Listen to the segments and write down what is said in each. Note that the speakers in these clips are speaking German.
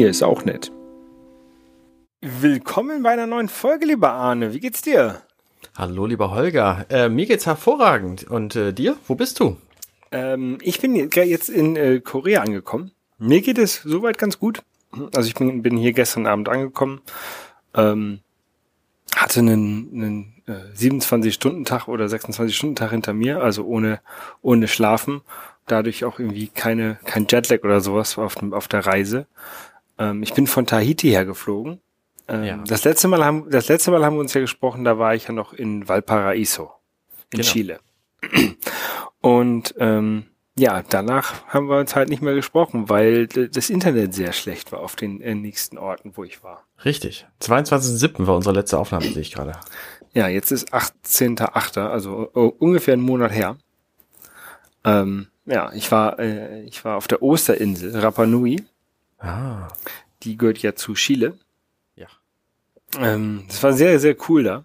Hier ist auch nett. Willkommen bei einer neuen Folge, lieber Arne. Wie geht's dir? Hallo, lieber Holger. Äh, mir geht's hervorragend. Und äh, dir? Wo bist du? Ähm, ich bin jetzt in äh, Korea angekommen. Mir geht es soweit ganz gut. Also ich bin, bin hier gestern Abend angekommen. Ähm, hatte einen, einen äh, 27-Stunden-Tag oder 26-Stunden-Tag hinter mir, also ohne, ohne Schlafen. Dadurch auch irgendwie keine, kein Jetlag oder sowas auf, dem, auf der Reise. Ähm, ich bin von Tahiti hergeflogen. Ähm, ja. das, letzte Mal haben, das letzte Mal haben wir uns ja gesprochen, da war ich ja noch in Valparaiso in genau. Chile. Und ähm, ja, danach haben wir uns halt nicht mehr gesprochen, weil das Internet sehr schlecht war auf den äh, nächsten Orten, wo ich war. Richtig. 22.07. war unsere letzte Aufnahme, sehe ich gerade. Ja, jetzt ist 18.08., also uh, ungefähr einen Monat her. Ähm, ja, ich war, äh, ich war auf der Osterinsel, Rapa Nui. Ah. Die gehört ja zu Chile. Ja. Ähm, das war sehr, sehr cool da.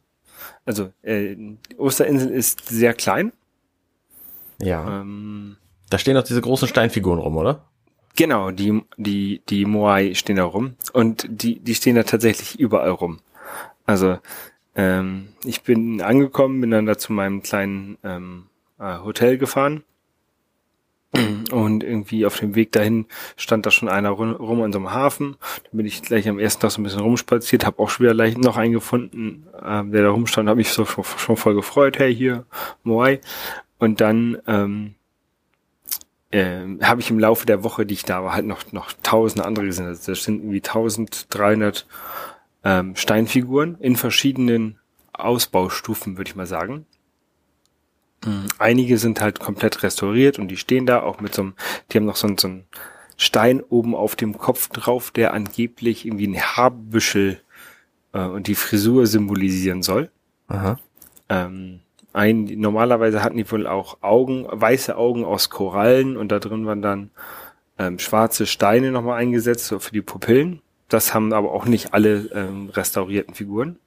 Also, äh, Osterinsel ist sehr klein. Ja. Ähm, da stehen auch diese großen Steinfiguren rum, oder? Genau, die, die, die Moai stehen da rum. Und die, die stehen da tatsächlich überall rum. Also, ähm, ich bin angekommen, bin dann da zu meinem kleinen ähm, äh, Hotel gefahren und irgendwie auf dem Weg dahin stand da schon einer rum an so einem Hafen. Dann bin ich gleich am ersten Tag so ein bisschen rumspaziert, habe auch schon wieder leicht noch einen gefunden, äh, der da rumstand, habe mich so schon, schon voll gefreut, hey hier, Moai. Und dann ähm, äh, habe ich im Laufe der Woche, die ich da war, halt noch noch tausende andere gesehen. Also das sind irgendwie 1300 ähm, Steinfiguren in verschiedenen Ausbaustufen, würde ich mal sagen. Mhm. Einige sind halt komplett restauriert und die stehen da auch mit so einem, die haben noch so, so einen Stein oben auf dem Kopf drauf, der angeblich irgendwie ein Haarbüschel äh, und die Frisur symbolisieren soll. Aha. Ähm, ein, normalerweise hatten die wohl auch Augen, weiße Augen aus Korallen und da drin waren dann ähm, schwarze Steine nochmal eingesetzt, so für die Pupillen. Das haben aber auch nicht alle ähm, restaurierten Figuren.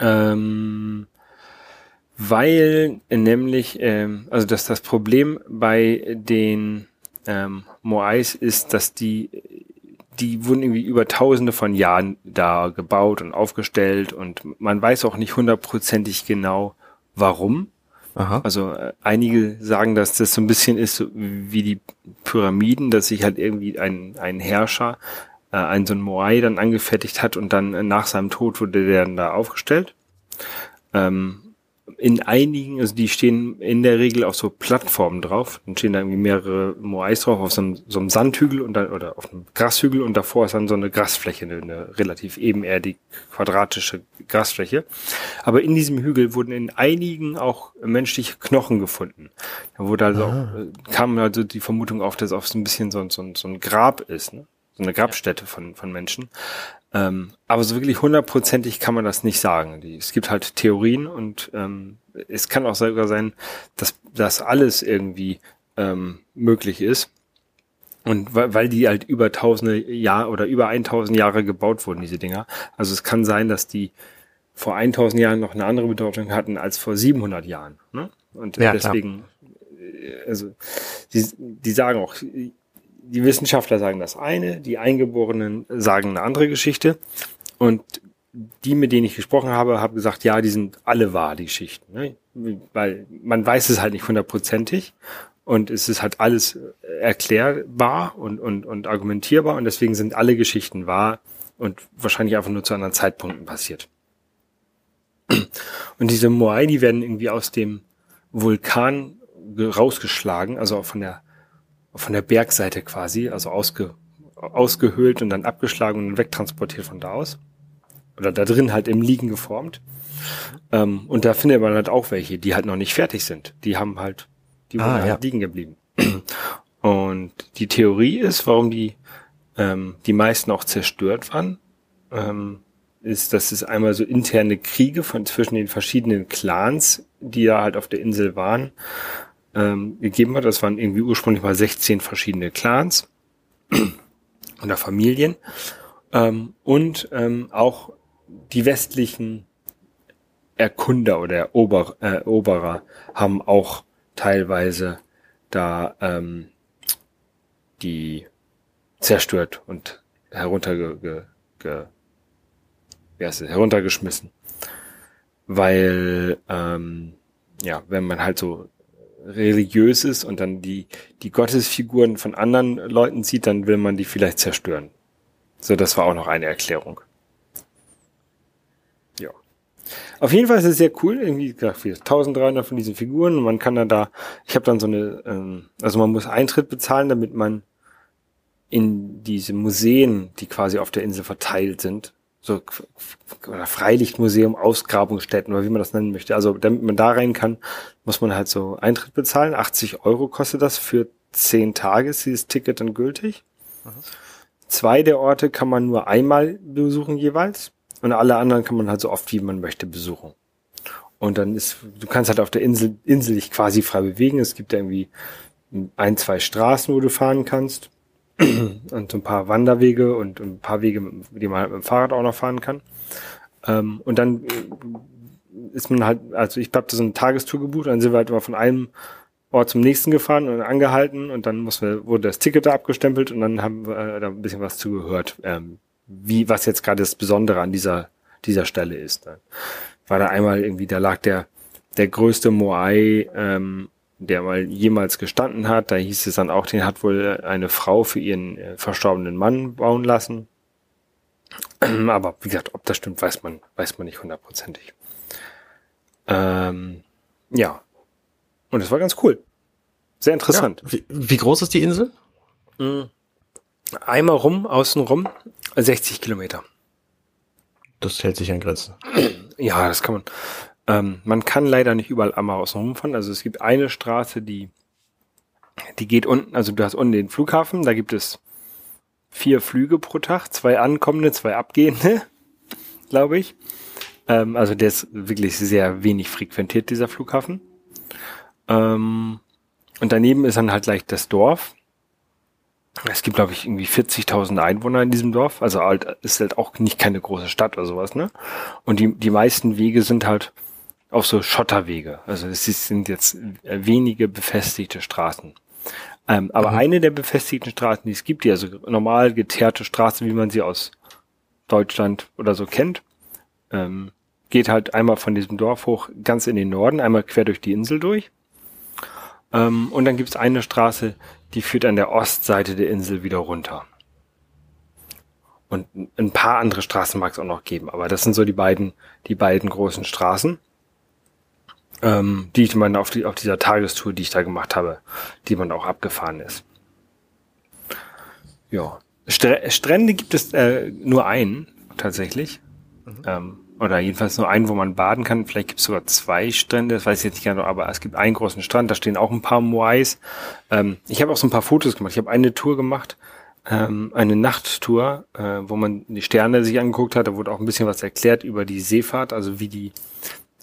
Ähm, weil nämlich, ähm, also dass das Problem bei den ähm, Moais ist, dass die, die wurden irgendwie über tausende von Jahren da gebaut und aufgestellt und man weiß auch nicht hundertprozentig genau, warum. Aha. Also äh, einige sagen, dass das so ein bisschen ist so wie die Pyramiden, dass sich halt irgendwie ein, ein Herrscher äh, einen so ein Moai dann angefertigt hat und dann äh, nach seinem Tod wurde der dann da aufgestellt. Ähm, in einigen, also die stehen in der Regel auf so Plattformen drauf. Dann stehen da irgendwie mehrere Moais drauf auf so einem, so einem Sandhügel und dann, oder auf einem Grashügel und davor ist dann so eine Grasfläche, eine, eine relativ ebenerdig quadratische Grasfläche. Aber in diesem Hügel wurden in einigen auch menschliche Knochen gefunden. Da wurde also auch, äh, kam also die Vermutung auf, dass es auch so ein bisschen so, so, so ein Grab ist, ne? so eine Grabstätte von, von Menschen. Ähm, aber so wirklich hundertprozentig kann man das nicht sagen. Die, es gibt halt Theorien und ähm, es kann auch sogar sein, dass das alles irgendwie ähm, möglich ist. Und weil, weil die halt über tausende Jahre oder über 1000 Jahre gebaut wurden, diese Dinger. Also es kann sein, dass die vor 1000 Jahren noch eine andere Bedeutung hatten als vor 700 Jahren. Ne? Und ja, deswegen, klar. Äh, also die, die sagen auch, die Wissenschaftler sagen das eine, die Eingeborenen sagen eine andere Geschichte. Und die, mit denen ich gesprochen habe, haben gesagt, ja, die sind alle wahr, die Geschichten. Ne? Weil man weiß es halt nicht hundertprozentig. Und es ist halt alles erklärbar und, und, und argumentierbar. Und deswegen sind alle Geschichten wahr und wahrscheinlich einfach nur zu anderen Zeitpunkten passiert. Und diese Moai, die werden irgendwie aus dem Vulkan rausgeschlagen, also auch von der von der Bergseite quasi, also ausge, ausgehöhlt und dann abgeschlagen und wegtransportiert von da aus. Oder da drin halt im Liegen geformt. Ähm, und da findet man halt auch welche, die halt noch nicht fertig sind. Die haben halt, die ah, ja. halt liegen geblieben. Und die Theorie ist, warum die, ähm, die meisten auch zerstört waren, ähm, ist, dass es einmal so interne Kriege von zwischen den verschiedenen Clans, die ja halt auf der Insel waren, ähm, gegeben hat. Das waren irgendwie ursprünglich mal 16 verschiedene Clans oder Familien. Ähm, und ähm, auch die westlichen Erkunder oder Erober, äh, Eroberer haben auch teilweise da ähm, die zerstört und herunterge, ge, wie heißt es, heruntergeschmissen. Weil, ähm, ja, wenn man halt so religiös ist und dann die, die Gottesfiguren von anderen Leuten sieht, dann will man die vielleicht zerstören. So, das war auch noch eine Erklärung. Ja. Auf jeden Fall ist es sehr cool, irgendwie gesagt, 1300 von diesen Figuren man kann dann da, ich habe dann so eine, ähm, also man muss Eintritt bezahlen, damit man in diese Museen, die quasi auf der Insel verteilt sind, so Freilichtmuseum, Ausgrabungsstätten oder wie man das nennen möchte. Also damit man da rein kann, muss man halt so Eintritt bezahlen. 80 Euro kostet das für zehn Tage ist dieses Ticket dann gültig. Mhm. Zwei der Orte kann man nur einmal besuchen jeweils und alle anderen kann man halt so oft wie man möchte besuchen. Und dann ist, du kannst halt auf der Insel, Insel dich quasi frei bewegen. Es gibt irgendwie ein, zwei Straßen, wo du fahren kannst und so ein paar Wanderwege und ein paar Wege, die man halt mit dem Fahrrad auch noch fahren kann. Ähm, und dann ist man halt, also ich habe da so eine Tagestour gebucht, dann sind wir halt immer von einem Ort zum nächsten gefahren und angehalten und dann muss wir, wurde das Ticket da abgestempelt und dann haben wir äh, da ein bisschen was zugehört, ähm, wie, was jetzt gerade das Besondere an dieser, dieser Stelle ist. Dann war da einmal irgendwie, da lag der, der größte Moai ähm, der mal jemals gestanden hat. Da hieß es dann auch, den hat wohl eine Frau für ihren äh, verstorbenen Mann bauen lassen. Aber wie gesagt, ob das stimmt, weiß man, weiß man nicht hundertprozentig. Ähm, ja. Und es war ganz cool. Sehr interessant. Ja. Wie, wie, groß ist die Insel? Mhm. Einmal rum, außen rum, 60 Kilometer. Das hält sich an Grenzen. Ja, das kann man. Ähm, man kann leider nicht überall einmal außen rumfahren. Also es gibt eine Straße, die, die geht unten, also du hast unten den Flughafen, da gibt es vier Flüge pro Tag, zwei ankommende, zwei abgehende, glaube ich. Ähm, also der ist wirklich sehr wenig frequentiert, dieser Flughafen. Ähm, und daneben ist dann halt gleich das Dorf. Es gibt, glaube ich, irgendwie 40.000 Einwohner in diesem Dorf. Also halt, ist halt auch nicht keine große Stadt oder sowas, ne? Und die, die meisten Wege sind halt auf so Schotterwege. Also es sind jetzt wenige befestigte Straßen. Ähm, aber mhm. eine der befestigten Straßen, die es gibt, die also normal geteerte Straßen, wie man sie aus Deutschland oder so kennt, ähm, geht halt einmal von diesem Dorf hoch ganz in den Norden, einmal quer durch die Insel durch. Ähm, und dann gibt es eine Straße, die führt an der Ostseite der Insel wieder runter. Und ein paar andere Straßen mag es auch noch geben, aber das sind so die beiden, die beiden großen Straßen ähm, die ich meine auf, die, auf dieser Tagestour, die ich da gemacht habe, die man auch abgefahren ist. Ja. Str Strände gibt es äh, nur einen, tatsächlich. Mhm. Ähm, oder jedenfalls nur einen, wo man baden kann. Vielleicht gibt es sogar zwei Strände, das weiß ich jetzt nicht genau, aber es gibt einen großen Strand, da stehen auch ein paar Moais. Ähm, ich habe auch so ein paar Fotos gemacht. Ich habe eine Tour gemacht, ähm, eine Nachttour, äh, wo man die Sterne sich angeguckt hat. Da wurde auch ein bisschen was erklärt über die Seefahrt, also wie die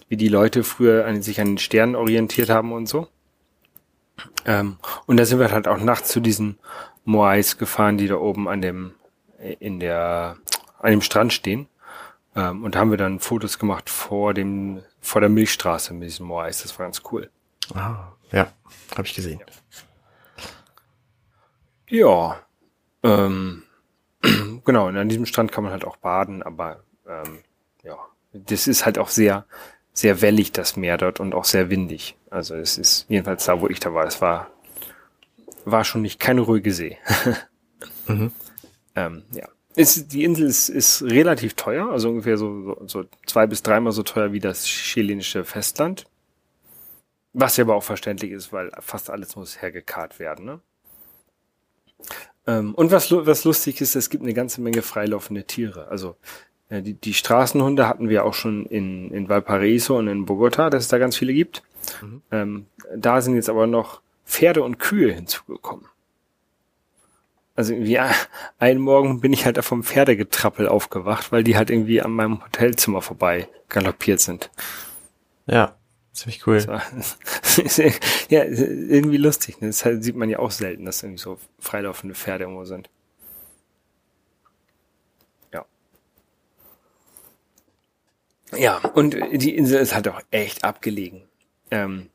wie die Leute früher an, sich an den Sternen orientiert haben und so. Ähm, und da sind wir halt auch nachts zu diesen Moais gefahren, die da oben an dem, in der, an dem Strand stehen. Ähm, und da haben wir dann Fotos gemacht vor dem, vor der Milchstraße mit diesen Moais. Das war ganz cool. Ah, ja, habe ich gesehen. Ja, ähm, genau, und an diesem Strand kann man halt auch baden, aber ähm, ja, das ist halt auch sehr, sehr wellig, das Meer dort und auch sehr windig. Also es ist jedenfalls da, wo ich da war, es war, war schon nicht keine ruhige See. mhm. ähm, ja. Ist, die Insel ist, ist relativ teuer, also ungefähr so, so, so zwei bis dreimal so teuer wie das chilenische Festland. Was ja aber auch verständlich ist, weil fast alles muss hergekarrt werden. Ne? Ähm, und was, was lustig ist, es gibt eine ganze Menge freilaufende Tiere. Also die, die Straßenhunde hatten wir auch schon in, in Valparaiso und in Bogota, dass es da ganz viele gibt. Mhm. Ähm, da sind jetzt aber noch Pferde und Kühe hinzugekommen. Also irgendwie einen Morgen bin ich halt vom Pferdegetrappel aufgewacht, weil die halt irgendwie an meinem Hotelzimmer vorbei galoppiert sind. Ja, ziemlich cool. ja, irgendwie lustig. Ne? Das sieht man ja auch selten, dass irgendwie so freilaufende Pferde irgendwo sind. Ja, und die Insel ist halt auch echt abgelegen. Ähm,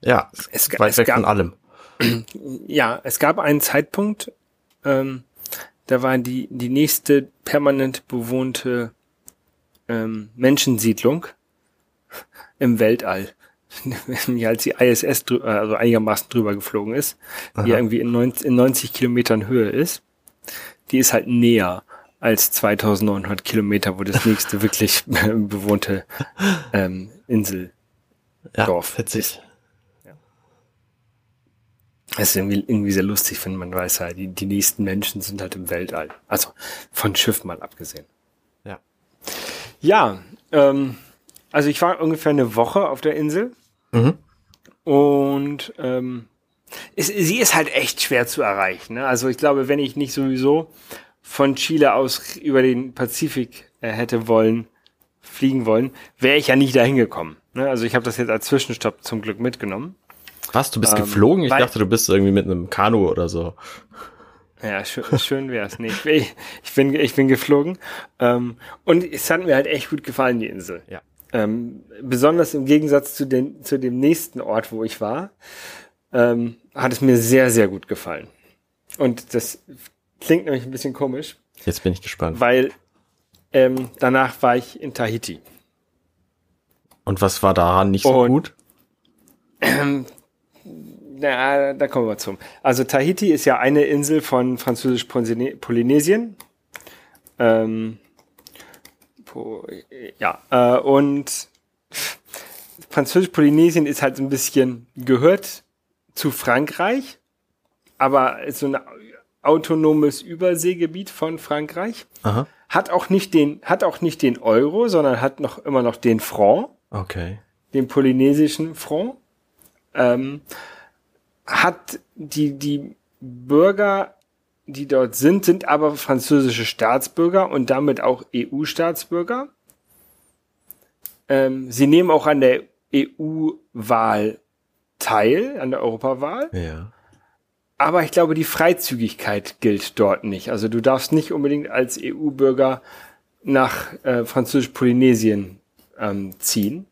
ja, es, weit es weg gab, von allem. Ja, es gab einen Zeitpunkt, ähm, da war die, die nächste permanent bewohnte ähm, Menschensiedlung im Weltall. als die ISS drü also einigermaßen drüber geflogen ist, Aha. die irgendwie in 90, in 90 Kilometern Höhe ist, die ist halt näher als 2900 Kilometer, wo das nächste wirklich bewohnte ähm, Insel ja, Dorf witzig. Ja. Es ist irgendwie, irgendwie sehr lustig, wenn man weiß, ja, die, die nächsten Menschen sind halt im Weltall. Also von Schiff mal abgesehen. Ja. Ja, ähm, also ich war ungefähr eine Woche auf der Insel. Mhm. Und ähm, es, sie ist halt echt schwer zu erreichen. Ne? Also ich glaube, wenn ich nicht sowieso von Chile aus über den Pazifik äh, hätte wollen, fliegen wollen, wäre ich ja nicht dahin gekommen. Ne? Also ich habe das jetzt als Zwischenstopp zum Glück mitgenommen. Was, du bist ähm, geflogen? Ich dachte, du bist irgendwie mit einem Kanu oder so. Ja, schön, schön wäre es nicht. Ich, ich, bin, ich bin geflogen. Ähm, und es hat mir halt echt gut gefallen, die Insel. Ja. Ähm, besonders im Gegensatz zu, den, zu dem nächsten Ort, wo ich war, ähm, hat es mir sehr, sehr gut gefallen. Und das klingt nämlich ein bisschen komisch. Jetzt bin ich gespannt. Weil ähm, danach war ich in Tahiti. Und was war daran nicht so Und, gut? Ähm, na, da kommen wir zum. Also Tahiti ist ja eine Insel von Französisch-Polynesien. Ähm, ja, äh, und Französisch-Polynesien ist halt so ein bisschen, gehört zu Frankreich, aber ist so ein autonomes Überseegebiet von Frankreich. Aha. Hat auch nicht den, hat auch nicht den Euro, sondern hat noch immer noch den Franc. Okay. Den polynesischen Franc. Ähm, hat die, die Bürger die dort sind, sind aber französische Staatsbürger und damit auch EU-Staatsbürger. Ähm, sie nehmen auch an der EU-Wahl teil, an der Europawahl. Ja. Aber ich glaube, die Freizügigkeit gilt dort nicht. Also du darfst nicht unbedingt als EU-Bürger nach äh, Französisch-Polynesien ähm, ziehen.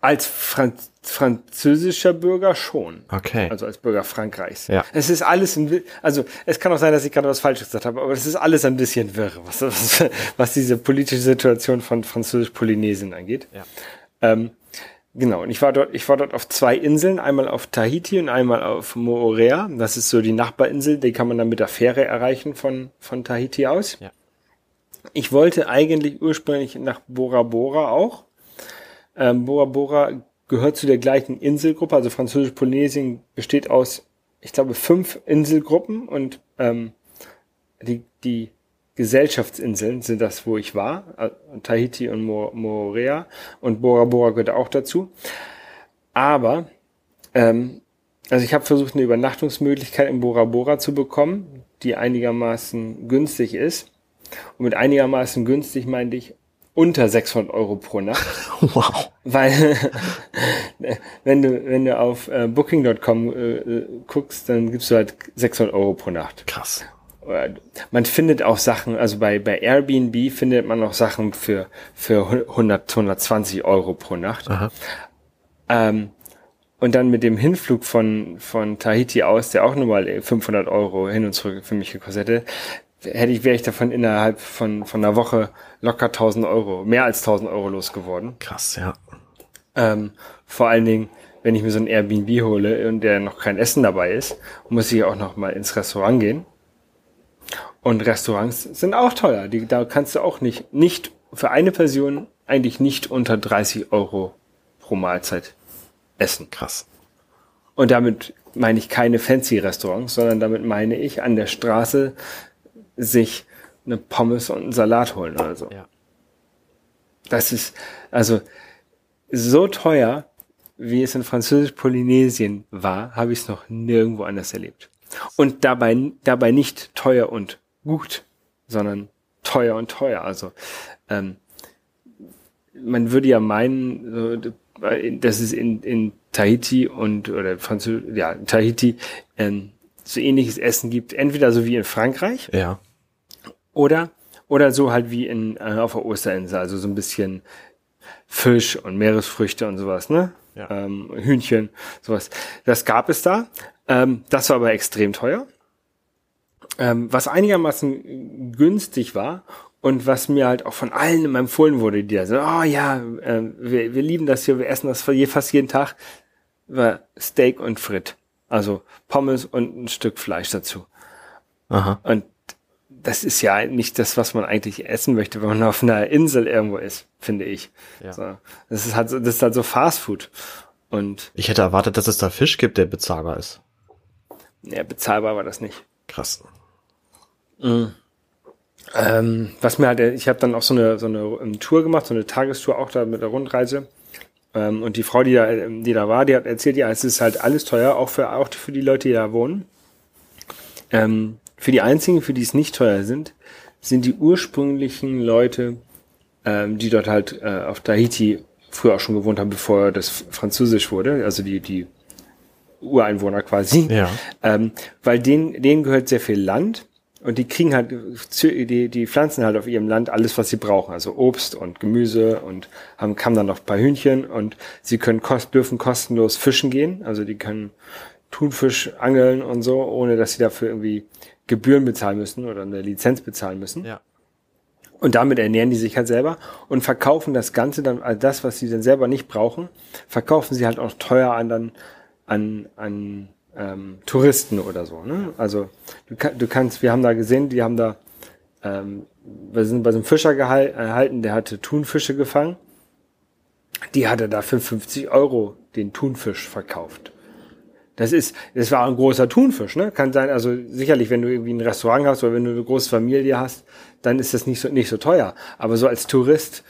Als Franz französischer Bürger schon. Okay. Also als Bürger Frankreichs. Ja. Es ist alles ein, also es kann auch sein, dass ich gerade was Falsches gesagt habe, aber es ist alles ein bisschen wirr, was, was, was diese politische Situation von Französisch-Polynesien angeht. Ja. Ähm, genau. Und ich war dort, ich war dort auf zwei Inseln, einmal auf Tahiti und einmal auf Moorea. Das ist so die Nachbarinsel, die kann man dann mit der Fähre erreichen von, von Tahiti aus. Ja. Ich wollte eigentlich ursprünglich nach Bora Bora auch. Ähm, Bora Bora gehört zu der gleichen Inselgruppe, also Französisch-Polynesien besteht aus, ich glaube, fünf Inselgruppen und ähm, die, die Gesellschaftsinseln sind das, wo ich war, äh, Tahiti und Moorea und Bora Bora gehört auch dazu. Aber ähm, also ich habe versucht, eine Übernachtungsmöglichkeit in Bora Bora zu bekommen, die einigermaßen günstig ist. Und mit einigermaßen günstig meinte ich unter 600 Euro pro Nacht. Wow. Weil wenn du wenn du auf äh, Booking.com äh, guckst, dann gibst du halt 600 Euro pro Nacht. Krass. Man findet auch Sachen, also bei bei Airbnb findet man auch Sachen für für 100 120 Euro pro Nacht. Ähm, und dann mit dem Hinflug von von Tahiti aus, der auch nochmal 500 Euro hin und zurück für mich gekostet hätte, hätte ich, wäre ich davon innerhalb von, von einer Woche locker 1000 Euro, mehr als 1000 Euro losgeworden. Krass, ja. Ähm, vor allen Dingen, wenn ich mir so ein Airbnb hole und der noch kein Essen dabei ist, muss ich auch noch mal ins Restaurant gehen. Und Restaurants sind auch teuer. Die, da kannst du auch nicht, nicht für eine Person eigentlich nicht unter 30 Euro pro Mahlzeit essen. Krass. Und damit meine ich keine fancy Restaurants, sondern damit meine ich an der Straße sich eine Pommes und einen Salat holen oder so. Ja. Das ist, also, so teuer, wie es in Französisch-Polynesien war, habe ich es noch nirgendwo anders erlebt. Und dabei, dabei nicht teuer und gut, sondern teuer und teuer. Also, ähm, man würde ja meinen, dass es in, in Tahiti und, oder Französisch, ja, Tahiti, ähm, so ähnliches Essen gibt, entweder so wie in Frankreich. Ja. Oder, oder so halt wie in, äh, auf der Osterinsel, also so ein bisschen Fisch und Meeresfrüchte und sowas, ne? Ja. Ähm, Hühnchen, sowas. Das gab es da. Ähm, das war aber extrem teuer. Ähm, was einigermaßen günstig war und was mir halt auch von allen empfohlen wurde, die da so, oh ja, äh, wir, wir lieben das hier, wir essen das fast jeden Tag, war Steak und Frit. Also Pommes und ein Stück Fleisch dazu. Aha. Und das ist ja nicht das, was man eigentlich essen möchte, wenn man auf einer Insel irgendwo ist, finde ich. Ja. So, das ist halt so, das ist halt so Fast Food. Und ich hätte erwartet, dass es da Fisch gibt, der bezahlbar ist. Ja, bezahlbar war das nicht. Krass. Mhm. Ähm, was mir halt, ich habe dann auch so eine, so eine Tour gemacht, so eine Tagestour auch da mit der Rundreise. Ähm, und die Frau, die da, die da war, die hat erzählt, ja, es ist halt alles teuer, auch für, auch für die Leute, die da wohnen. Ähm, für die einzigen, für die es nicht teuer sind, sind die ursprünglichen Leute, ähm, die dort halt äh, auf Tahiti früher auch schon gewohnt haben, bevor das französisch wurde, also die, die Ureinwohner quasi. Ja. Ähm, weil denen, denen gehört sehr viel Land und die kriegen halt, die, die pflanzen halt auf ihrem Land alles, was sie brauchen. Also Obst und Gemüse und haben, haben dann noch ein paar Hühnchen und sie können kost, dürfen kostenlos fischen gehen. Also die können Thunfisch angeln und so, ohne dass sie dafür irgendwie Gebühren bezahlen müssen oder eine Lizenz bezahlen müssen. Ja. Und damit ernähren die sich halt selber und verkaufen das Ganze dann, also das, was sie dann selber nicht brauchen, verkaufen sie halt auch teuer an dann an, an ähm, Touristen oder so. Ne? Also du, du kannst, wir haben da gesehen, die haben da, ähm, wir sind bei so einem Fischer gehalten, der hatte Thunfische gefangen. Die hatte da für 50 Euro den Thunfisch verkauft. Das ist, das war ein großer Thunfisch, ne? Kann sein, also sicherlich, wenn du irgendwie ein Restaurant hast oder wenn du eine große Familie hast, dann ist das nicht so, nicht so teuer. Aber so als Tourist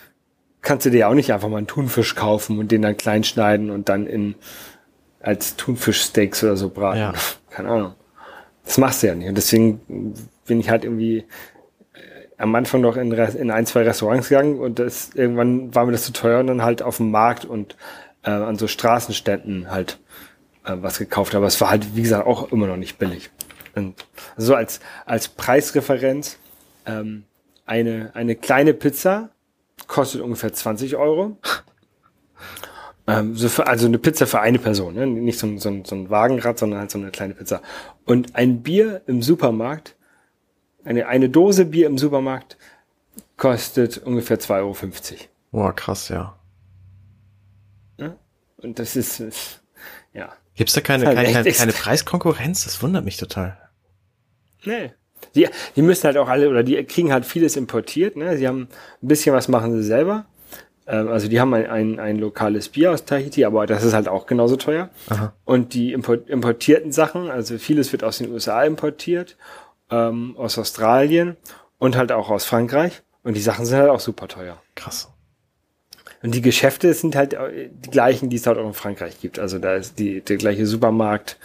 kannst du dir auch nicht einfach mal einen Thunfisch kaufen und den dann klein schneiden und dann in, als Thunfischsteaks oder so braten. Ja. Keine Ahnung. Das machst du ja nicht. Und deswegen bin ich halt irgendwie äh, am Anfang noch in, in ein, zwei Restaurants gegangen und das, irgendwann war mir das zu teuer und dann halt auf dem Markt und äh, an so Straßenständen halt äh, was gekauft. Aber es war halt, wie gesagt, auch immer noch nicht billig. Und so als, als Preisreferenz, ähm, eine, eine kleine Pizza kostet ungefähr 20 Euro. Ähm, so für, also eine Pizza für eine Person, ne? nicht so ein, so, so ein Wagenrad, sondern halt so eine kleine Pizza. Und ein Bier im Supermarkt, eine, eine Dose Bier im Supermarkt kostet ungefähr 2,50 Euro. Boah, krass, ja. ja? Und das ist, ist ja. Gibt's da keine, halt keine, keine Preiskonkurrenz? Das wundert mich total. Nee. Die, die müssen halt auch alle, oder die kriegen halt vieles importiert, ne? Sie haben ein bisschen was machen sie selber. Ähm, also die haben ein, ein, ein lokales Bier aus Tahiti, aber das ist halt auch genauso teuer. Aha. Und die importierten Sachen, also vieles wird aus den USA importiert, ähm, aus Australien und halt auch aus Frankreich. Und die Sachen sind halt auch super teuer. Krass. Und die Geschäfte sind halt äh, die gleichen, die es halt auch in Frankreich gibt. Also da ist die, der gleiche Supermarkt,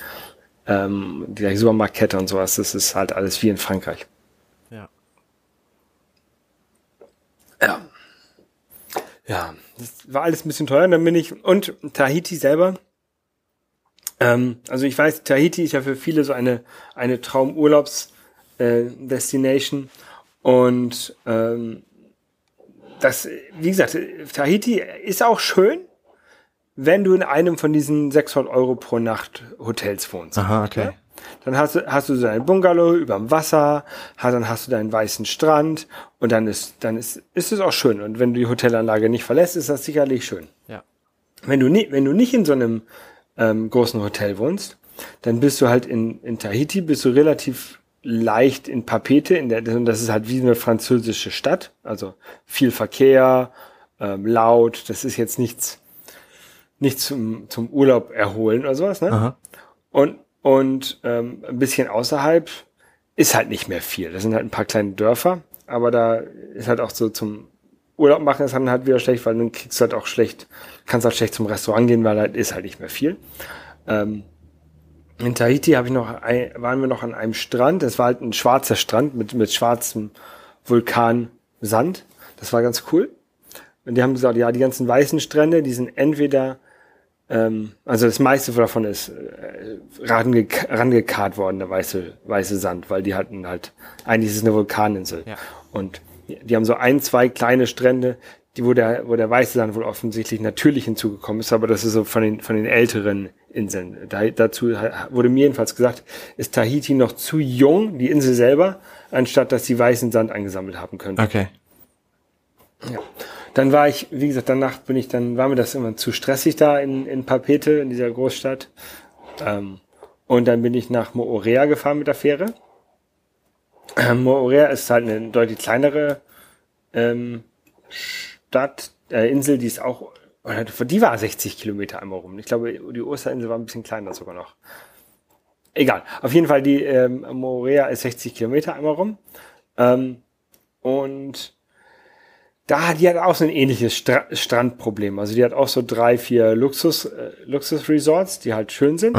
ähm, die gleiche Supermarktkette und sowas. Das ist halt alles wie in Frankreich. Ja. Ja. Ja, das war alles ein bisschen teuer. Und dann bin ich, und Tahiti selber, ähm, also ich weiß, Tahiti ist ja für viele so eine, eine Traumurlaubs-Destination. Äh, und ähm, das, wie gesagt, Tahiti ist auch schön, wenn du in einem von diesen 600 Euro pro Nacht Hotels wohnst. Aha, okay. Ja? Dann hast du, hast du so dein Bungalow überm Wasser, dann hast du deinen weißen Strand und dann ist, dann ist, ist es auch schön. Und wenn du die Hotelanlage nicht verlässt, ist das sicherlich schön. Ja. Wenn du nicht, wenn du nicht in so einem ähm, großen Hotel wohnst, dann bist du halt in, in Tahiti, bist du relativ leicht in Papete, in der, das ist halt wie eine französische Stadt, also viel Verkehr, ähm, laut, das ist jetzt nichts, nichts zum, zum Urlaub erholen oder sowas, ne? Aha. Und und ähm, ein bisschen außerhalb ist halt nicht mehr viel. Das sind halt ein paar kleine Dörfer, aber da ist halt auch so zum Urlaub machen ist dann halt wieder schlecht, weil dann kriegst du halt auch schlecht, kannst halt schlecht zum Restaurant gehen, weil halt ist halt nicht mehr viel. Ähm, in Tahiti habe ich noch ein, waren wir noch an einem Strand. Das war halt ein schwarzer Strand mit mit schwarzem Vulkansand. Das war ganz cool. Und die haben gesagt, ja, die ganzen weißen Strände, die sind entweder ähm, also das meiste davon ist äh, range, rangekarrt worden, der weiße, weiße Sand, weil die hatten halt, eigentlich ist es eine Vulkaninsel. Ja. Und die haben so ein, zwei kleine Strände, die, wo der, wo der weiße Sand wohl offensichtlich natürlich hinzugekommen ist, aber das ist so von den, von den älteren Inseln. Da, dazu wurde mir jedenfalls gesagt, ist Tahiti noch zu jung, die Insel selber, anstatt dass sie weißen Sand eingesammelt haben können. Okay. Ja. Dann war ich, wie gesagt, danach bin ich, dann war mir das immer zu stressig da in, in Papete, in dieser Großstadt. Ähm, und dann bin ich nach Moorea gefahren mit der Fähre. Ähm, Moorea ist halt eine deutlich kleinere ähm, Stadt, äh, Insel, die ist auch, die war 60 Kilometer einmal rum. Ich glaube, die Osterinsel war ein bisschen kleiner sogar noch. Egal. Auf jeden Fall, die ähm, Moorea ist 60 Kilometer einmal rum. Ähm, und da, die hat auch so ein ähnliches Stra Strandproblem. Also die hat auch so drei, vier Luxus, äh, Luxus-Resorts, die halt schön sind.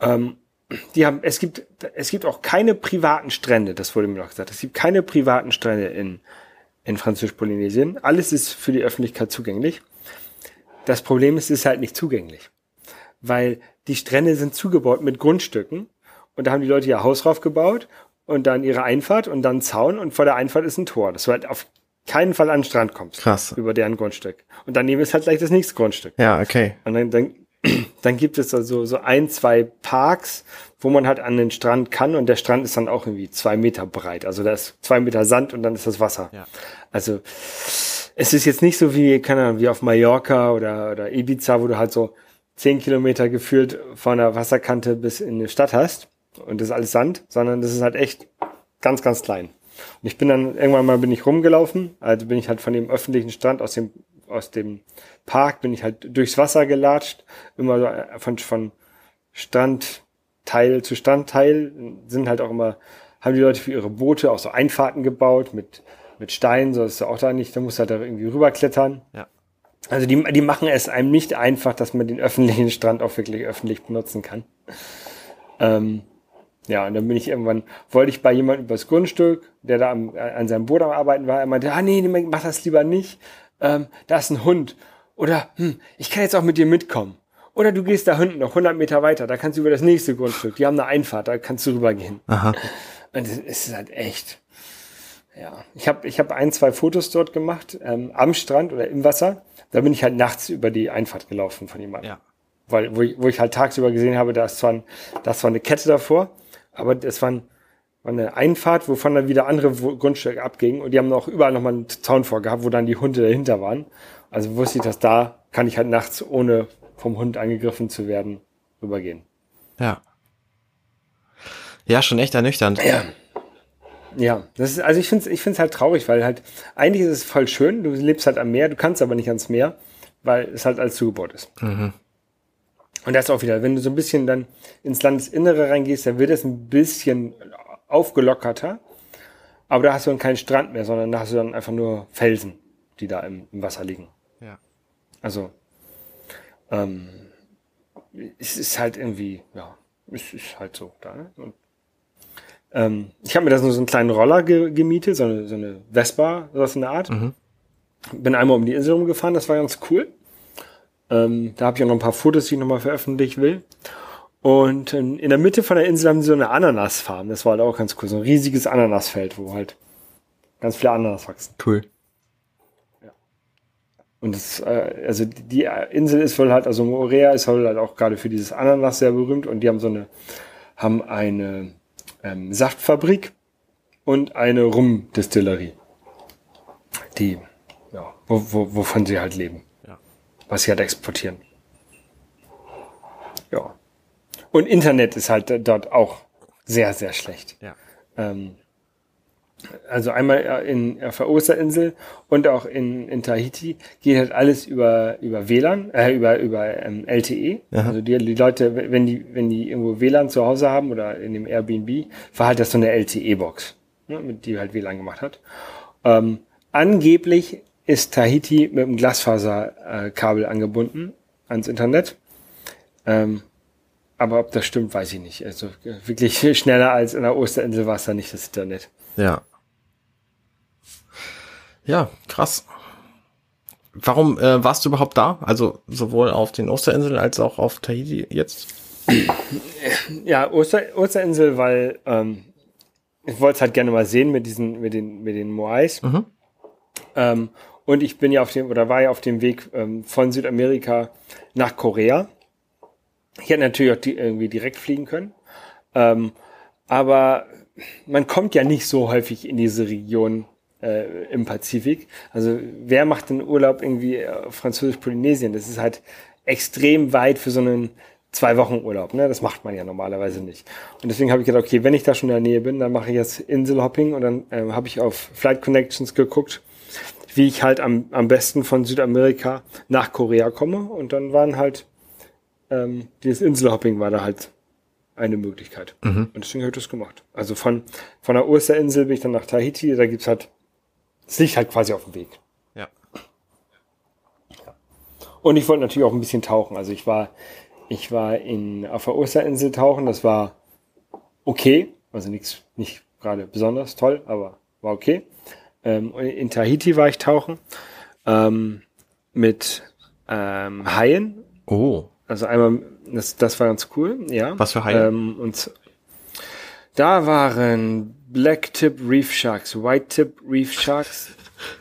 Ähm, die haben, es gibt, es gibt auch keine privaten Strände, das wurde mir noch gesagt. Es gibt keine privaten Strände in, in Französisch-Polynesien. Alles ist für die Öffentlichkeit zugänglich. Das Problem ist, es ist halt nicht zugänglich. Weil die Strände sind zugebaut mit Grundstücken und da haben die Leute ihr Haus draufgebaut und dann ihre Einfahrt und dann Zaun und vor der Einfahrt ist ein Tor, dass du halt auf keinen Fall an den Strand kommst. Krass. Über deren Grundstück. Und daneben ist halt gleich das nächste Grundstück. Ja, okay. Und dann, dann, dann gibt es also so ein, zwei Parks, wo man halt an den Strand kann und der Strand ist dann auch irgendwie zwei Meter breit. Also da ist zwei Meter Sand und dann ist das Wasser. Ja. Also es ist jetzt nicht so wie, keine Ahnung, wie auf Mallorca oder, oder Ibiza, wo du halt so zehn Kilometer gefühlt von der Wasserkante bis in die Stadt hast und das ist alles Sand, sondern das ist halt echt ganz, ganz klein. Und ich bin dann, irgendwann mal bin ich rumgelaufen, also bin ich halt von dem öffentlichen Strand aus dem, aus dem Park, bin ich halt durchs Wasser gelatscht, immer so äh, von, von Strandteil zu Strandteil, sind halt auch immer, haben die Leute für ihre Boote auch so Einfahrten gebaut mit, mit Steinen, so ist ja auch da nicht, da muss halt da irgendwie rüberklettern. Ja. Also die, die machen es einem nicht einfach, dass man den öffentlichen Strand auch wirklich öffentlich benutzen kann. Ähm, ja, und dann bin ich irgendwann, wollte ich bei jemandem übers Grundstück, der da am, an seinem Boot am Arbeiten war, er meinte, ah nee, mach das lieber nicht, ähm, da ist ein Hund. Oder, hm, ich kann jetzt auch mit dir mitkommen. Oder du gehst da hinten noch 100 Meter weiter, da kannst du über das nächste Grundstück, die haben eine Einfahrt, da kannst du rübergehen. Aha. Und es ist halt echt, ja. Ich habe ich hab ein, zwei Fotos dort gemacht, ähm, am Strand oder im Wasser. Da bin ich halt nachts über die Einfahrt gelaufen von jemandem. Ja. Weil, wo ich, wo ich halt tagsüber gesehen habe, da ist zwar, ein, da ist zwar eine Kette davor, aber das war, ein, war eine Einfahrt, wovon dann wieder andere Grundstücke abgingen und die haben auch überall nochmal einen Zaun vorgehabt, wo dann die Hunde dahinter waren. Also wusste ich, dass da kann ich halt nachts, ohne vom Hund angegriffen zu werden, rübergehen. Ja. Ja, schon echt ernüchternd. Ja. Ja, das ist, also ich finde es ich find's halt traurig, weil halt, eigentlich ist es voll schön, du lebst halt am Meer, du kannst aber nicht ans Meer, weil es halt alles zugebaut ist. Mhm. Und das ist auch wieder, wenn du so ein bisschen dann ins Landesinnere reingehst, dann wird es ein bisschen aufgelockerter. Aber da hast du dann keinen Strand mehr, sondern da hast du dann einfach nur Felsen, die da im, im Wasser liegen. Ja. Also, ähm, es ist halt irgendwie, ja, es ist halt so da. Ne? Und, ähm, ich habe mir da so einen kleinen Roller ge gemietet, so eine, so eine Vespa, sowas in der Art. Mhm. Bin einmal um die Insel rumgefahren, das war ganz cool. Ähm, da habe ich auch noch ein paar Fotos, die ich nochmal veröffentlichen will. Und in, in der Mitte von der Insel haben sie so eine Ananasfarm. Das war halt auch ganz cool. So ein riesiges Ananasfeld, wo halt ganz viele Ananas wachsen. Cool. Ja. Und das, äh, also die Insel ist wohl halt, also Moorea ist halt auch gerade für dieses Ananas sehr berühmt und die haben so eine, haben eine ähm, Saftfabrik und eine Rumdistillerie. Die, ja, wo, wo, wovon sie halt leben was sie halt exportieren. Ja. Und Internet ist halt dort auch sehr, sehr schlecht. Ja. Ähm, also einmal in, auf der Osterinsel und auch in, in Tahiti geht halt alles über, über WLAN, äh, über, über ähm, LTE. Aha. Also die, die Leute, wenn die, wenn die irgendwo WLAN zu Hause haben oder in dem Airbnb, war halt das so eine LTE-Box, ne, mit die halt WLAN gemacht hat. Ähm, angeblich ist Tahiti mit einem Glasfaserkabel angebunden ans Internet. Ähm, aber ob das stimmt, weiß ich nicht. Also wirklich schneller als in der Osterinsel war es da nicht das Internet. Ja. Ja, krass. Warum äh, warst du überhaupt da? Also sowohl auf den Osterinseln als auch auf Tahiti jetzt? Ja, Oster, Osterinsel, weil ähm, ich wollte es halt gerne mal sehen mit diesen, mit den, mit den Moais. Mhm. Ähm, Und ich bin ja auf dem, oder war ja auf dem Weg ähm, von Südamerika nach Korea. Ich hätte natürlich auch die, irgendwie direkt fliegen können. Ähm, aber man kommt ja nicht so häufig in diese Region äh, im Pazifik. Also wer macht den Urlaub irgendwie auf Französisch-Polynesien? Das ist halt extrem weit für so einen zwei Wochen Urlaub. Ne? Das macht man ja normalerweise nicht. Und deswegen habe ich gedacht, okay, wenn ich da schon in der Nähe bin, dann mache ich jetzt Inselhopping und dann äh, habe ich auf Flight Connections geguckt, wie ich halt am, am besten von Südamerika nach Korea komme. Und dann waren halt ähm, dieses Inselhopping war da halt eine Möglichkeit. Mhm. Und deswegen habe ich das gemacht. Also von, von der Osterinsel bin ich dann nach Tahiti, da gibt's halt, es liegt halt quasi auf dem Weg. Ja. ja. Und ich wollte natürlich auch ein bisschen tauchen. Also ich war, ich war in, auf der Osterinsel tauchen, das war okay. Also nichts, nicht gerade besonders toll, aber war okay. Ähm, in Tahiti war ich tauchen ähm, mit ähm, Haien. Oh. Also einmal, das, das war ganz cool, ja. Was für Haie? Ähm, und da waren Black Tip Reef Sharks, White Tip Reef Sharks,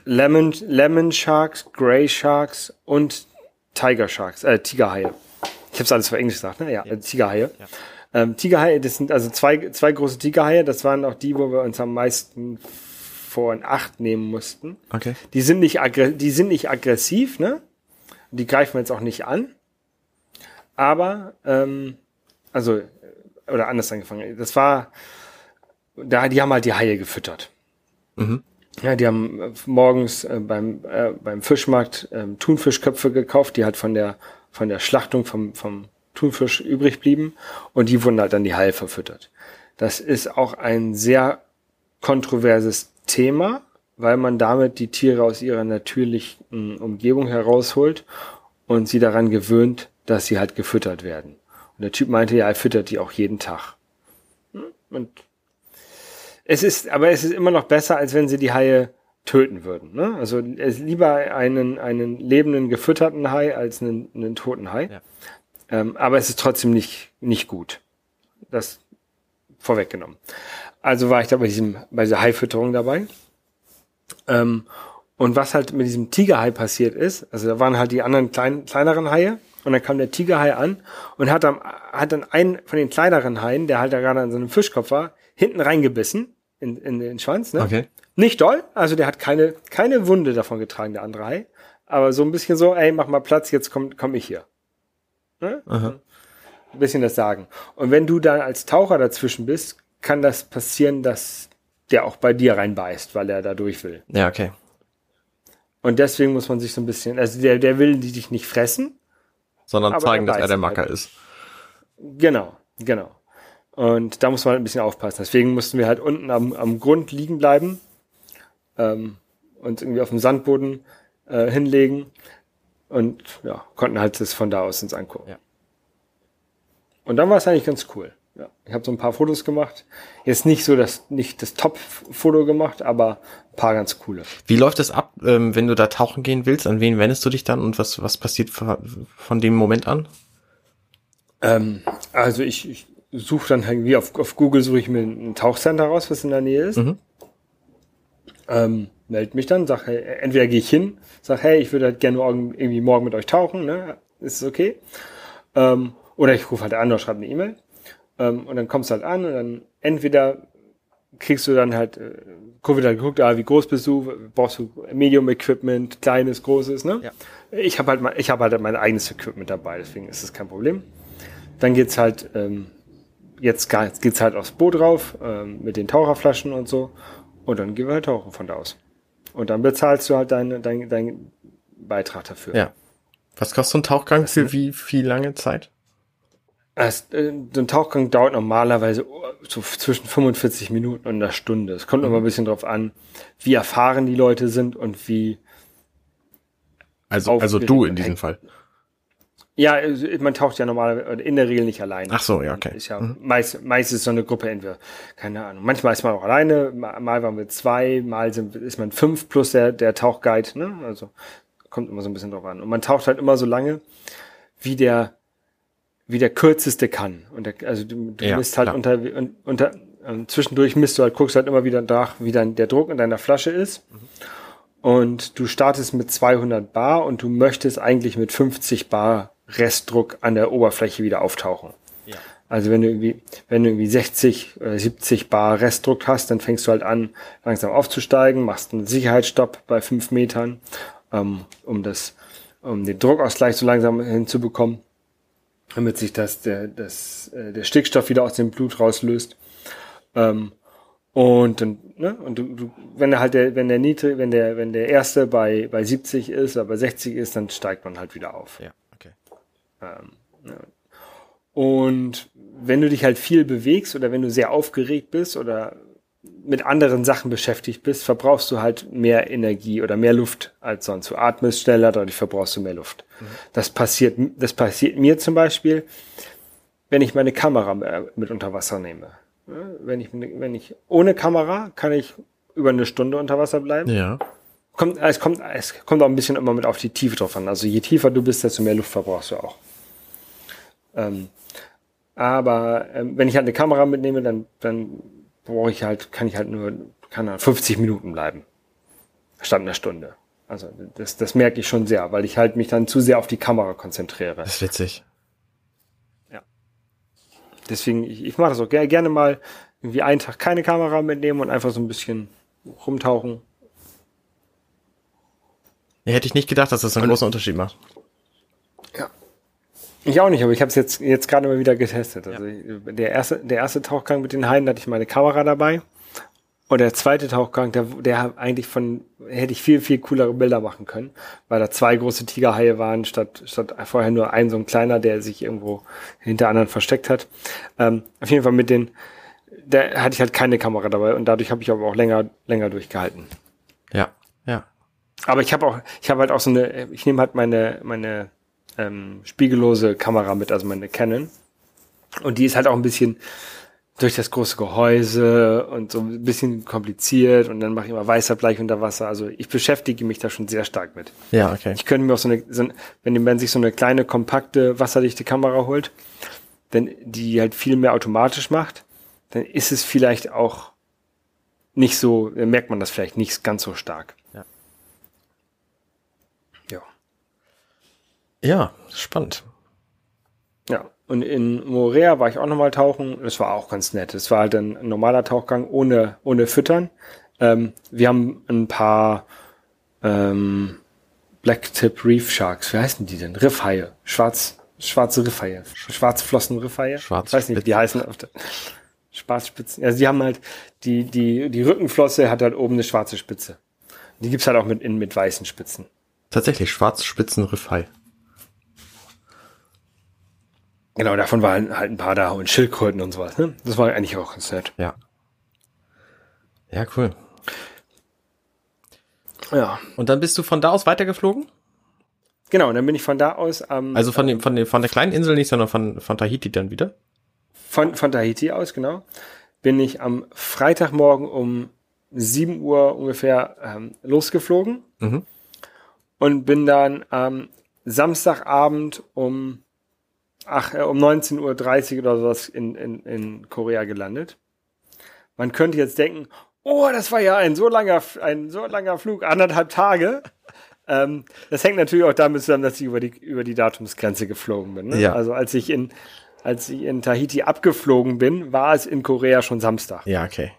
Lemon, Lemon Sharks, Grey Sharks und Tiger Sharks, äh, Tigerhaie. Ich habe alles auf Englisch gesagt, ne? Ja, ja. Tigerhaie. Ja. Ähm, Tigerhaie, das sind also zwei, zwei große Tigerhaie, das waren auch die, wo wir uns am meisten vor in Acht nehmen mussten. Okay. Die sind nicht, die sind nicht aggressiv, ne? Die greifen wir jetzt auch nicht an. Aber, ähm, also, oder anders angefangen. Das war, da, die haben halt die Haie gefüttert. Mhm. Ja, die haben morgens äh, beim, äh, beim Fischmarkt äh, Thunfischköpfe gekauft, die halt von der, von der Schlachtung vom, vom Thunfisch übrig blieben. Und die wurden halt dann die Haie verfüttert. Das ist auch ein sehr kontroverses Thema, weil man damit die Tiere aus ihrer natürlichen Umgebung herausholt und sie daran gewöhnt, dass sie halt gefüttert werden. Und der Typ meinte, ja, er füttert die auch jeden Tag. Hm? Und es ist, aber es ist immer noch besser, als wenn sie die Haie töten würden. Ne? Also es ist lieber einen, einen lebenden, gefütterten Hai als einen, einen toten Hai. Ja. Ähm, aber es ist trotzdem nicht, nicht gut. Das vorweggenommen. Also war ich da bei diesem, bei dieser Haifütterung dabei. Ähm, und was halt mit diesem Tigerhai passiert ist, also da waren halt die anderen kleinen, kleineren Haie und dann kam der Tigerhai an und hat dann, hat dann einen von den kleineren Haien, der halt da gerade an so einem Fischkopf war, hinten reingebissen in, in den Schwanz. Ne? Okay. Nicht doll, also der hat keine, keine Wunde davon getragen, der andere Hai. Aber so ein bisschen so, ey, mach mal Platz, jetzt komm, komm ich hier. Ne? Ein bisschen das sagen. Und wenn du dann als Taucher dazwischen bist, kann das passieren, dass der auch bei dir reinbeißt, weil er da durch will. Ja, okay. Und deswegen muss man sich so ein bisschen, also der, der will die dich nicht fressen, sondern zeigen, dass er der Macker halt. ist. Genau, genau. Und da muss man halt ein bisschen aufpassen. Deswegen mussten wir halt unten am, am Grund liegen bleiben ähm, und irgendwie auf dem Sandboden äh, hinlegen und ja, konnten halt das von da aus uns angucken. Ja. Und dann war es eigentlich ganz cool. Ja, ich habe so ein paar Fotos gemacht. Jetzt nicht so das, nicht das Top-Foto gemacht, aber ein paar ganz coole. Wie läuft das ab, ähm, wenn du da tauchen gehen willst? An wen wendest du dich dann und was, was passiert von dem Moment an? Ähm, also ich, ich suche dann irgendwie auf, auf Google suche ich mir ein Tauchcenter raus, was in der Nähe ist. Mhm. Ähm, meld mich dann, sag, hey, entweder gehe ich hin, sag, hey, ich würde halt gerne morgen, irgendwie morgen mit euch tauchen, ne? Ist es okay? Ähm, oder ich rufe halt an oder schreibe eine E-Mail. Ähm, und dann kommst du halt an und dann entweder kriegst du dann halt, äh, Covid hat geguckt, ah, wie groß bist du, brauchst du Medium Equipment, kleines, großes, ne? Ja. Ich habe halt mein, ich habe halt mein eigenes Equipment dabei, deswegen ist das kein Problem. Dann geht's halt, ähm, jetzt geht's halt aufs Boot drauf, ähm, mit den Taucherflaschen und so. Und dann gehen wir halt tauchen von da aus. Und dann bezahlst du halt deinen dein, dein Beitrag dafür. Ja. Was kostet so ein Tauchgang für wie viel lange Zeit? Äh, so ein Tauchgang dauert normalerweise so zwischen 45 Minuten und einer Stunde. Es kommt mhm. immer ein bisschen drauf an, wie erfahren die Leute sind und wie. Also, also du in diesem Fall. Ja, man taucht ja normalerweise in der Regel nicht alleine. Ach so, ja, okay. Ist ja mhm. meist, meistens so eine Gruppe entweder, keine Ahnung. Manchmal ist man auch alleine, mal waren wir zwei, mal sind, ist man fünf plus der, der Tauchguide, ne? Also kommt immer so ein bisschen drauf an. Und man taucht halt immer so lange, wie der wie der kürzeste kann. Und der, also du, du ja, misst halt klar. unter, unter ähm, zwischendurch misst du halt, guckst halt immer wieder nach, wie dann der Druck in deiner Flasche ist. Mhm. und du startest mit 200 Bar und du möchtest eigentlich mit 50 Bar Restdruck an der Oberfläche wieder auftauchen. Ja. Also wenn du irgendwie, wenn du irgendwie 60 oder 70 Bar Restdruck hast, dann fängst du halt an, langsam aufzusteigen, machst einen Sicherheitsstopp bei fünf Metern, ähm, um das, um den Druckausgleich so langsam hinzubekommen, damit sich das, der, das, äh, der Stickstoff wieder aus dem Blut rauslöst. Ähm, und dann, ne, und du, du, wenn der halt der, wenn der niedrig, wenn der, wenn der erste bei, bei 70 ist oder bei 60 ist, dann steigt man halt wieder auf. Ja, okay. Ähm, ja. Und wenn du dich halt viel bewegst oder wenn du sehr aufgeregt bist oder mit anderen Sachen beschäftigt bist, verbrauchst du halt mehr Energie oder mehr Luft als sonst. Du atmest schneller, dadurch verbrauchst du mehr Luft. Mhm. Das passiert, das passiert mir zum Beispiel, wenn ich meine Kamera mit unter Wasser nehme. Wenn ich, wenn ich ohne Kamera kann ich über eine Stunde unter Wasser bleiben. Ja. Kommt, es kommt, es kommt auch ein bisschen immer mit auf die Tiefe drauf an. Also je tiefer du bist, desto mehr Luft verbrauchst du auch. Ähm, aber ähm, wenn ich halt eine Kamera mitnehme, dann, dann brauche ich halt, kann ich halt nur, kann halt 50 Minuten bleiben. Statt einer Stunde. Also das, das merke ich schon sehr, weil ich halt mich dann zu sehr auf die Kamera konzentriere. Das ist witzig. Deswegen, ich, ich mache das auch gerne, gerne mal irgendwie einen Tag keine Kamera mitnehmen und einfach so ein bisschen rumtauchen. Ja, hätte ich nicht gedacht, dass das einen und, großen Unterschied macht. Ich auch nicht, aber ich habe es jetzt, jetzt gerade mal wieder getestet. Also ja. der, erste, der erste Tauchgang mit den Haien, da hatte ich meine Kamera dabei. Und der zweite Tauchgang, der, der eigentlich von, hätte ich viel, viel coolere Bilder machen können, weil da zwei große Tigerhaie waren, statt, statt vorher nur ein so ein kleiner, der sich irgendwo hinter anderen versteckt hat. Ähm, auf jeden Fall mit den, da hatte ich halt keine Kamera dabei und dadurch habe ich aber auch länger, länger durchgehalten. Ja, ja. Aber ich habe auch, ich habe halt auch so eine, ich nehme halt meine, meine ähm, spiegellose Kamera mit, also meine Canon. Und die ist halt auch ein bisschen, durch das große Gehäuse und so ein bisschen kompliziert und dann mache ich immer Weißabgleich unter Wasser. Also ich beschäftige mich da schon sehr stark mit. Ja, okay. Ich könnte mir auch so eine, so, wenn man sich so eine kleine, kompakte, wasserdichte Kamera holt, wenn die halt viel mehr automatisch macht, dann ist es vielleicht auch nicht so, dann merkt man das vielleicht nicht ganz so stark. Ja. Ja. Ja, spannend. Ja. Und in Morea war ich auch nochmal tauchen. Das war auch ganz nett. Es war halt ein normaler Tauchgang ohne, ohne Füttern. Ähm, wir haben ein paar ähm, Blacktip Reef Sharks. Wie heißen die denn? Riffhaie. Schwarz, schwarze Riffhaie. Schwarzflossen Riffhaie. Schwarz. Ich weiß nicht, wie die heißen. Auf der Schwarzspitzen. Also die haben halt, die, die, die Rückenflosse hat halt oben eine schwarze Spitze. Die gibt's halt auch mit, in, mit weißen Spitzen. Tatsächlich, Schwarzspitzen Riffhaie. Genau, davon waren halt ein paar da und Schildkröten und sowas. Ne? Das war eigentlich auch ganz nett. Ja. Ja, cool. Ja. Und dann bist du von da aus weitergeflogen? Genau, und dann bin ich von da aus am. Ähm, also von dem, von dem, von der kleinen Insel nicht, sondern von, von Tahiti dann wieder? Von, von Tahiti aus, genau. Bin ich am Freitagmorgen um 7 Uhr ungefähr ähm, losgeflogen. Mhm. Und bin dann am Samstagabend um ach, äh, um 19.30 Uhr oder sowas in, in, in Korea gelandet. Man könnte jetzt denken, oh, das war ja ein so langer, ein so langer Flug, anderthalb Tage. Ähm, das hängt natürlich auch damit zusammen, dass ich über die, über die Datumsgrenze geflogen bin. Ne? Ja. Also als ich in, als ich in Tahiti abgeflogen bin, war es in Korea schon Samstag. Ja, okay.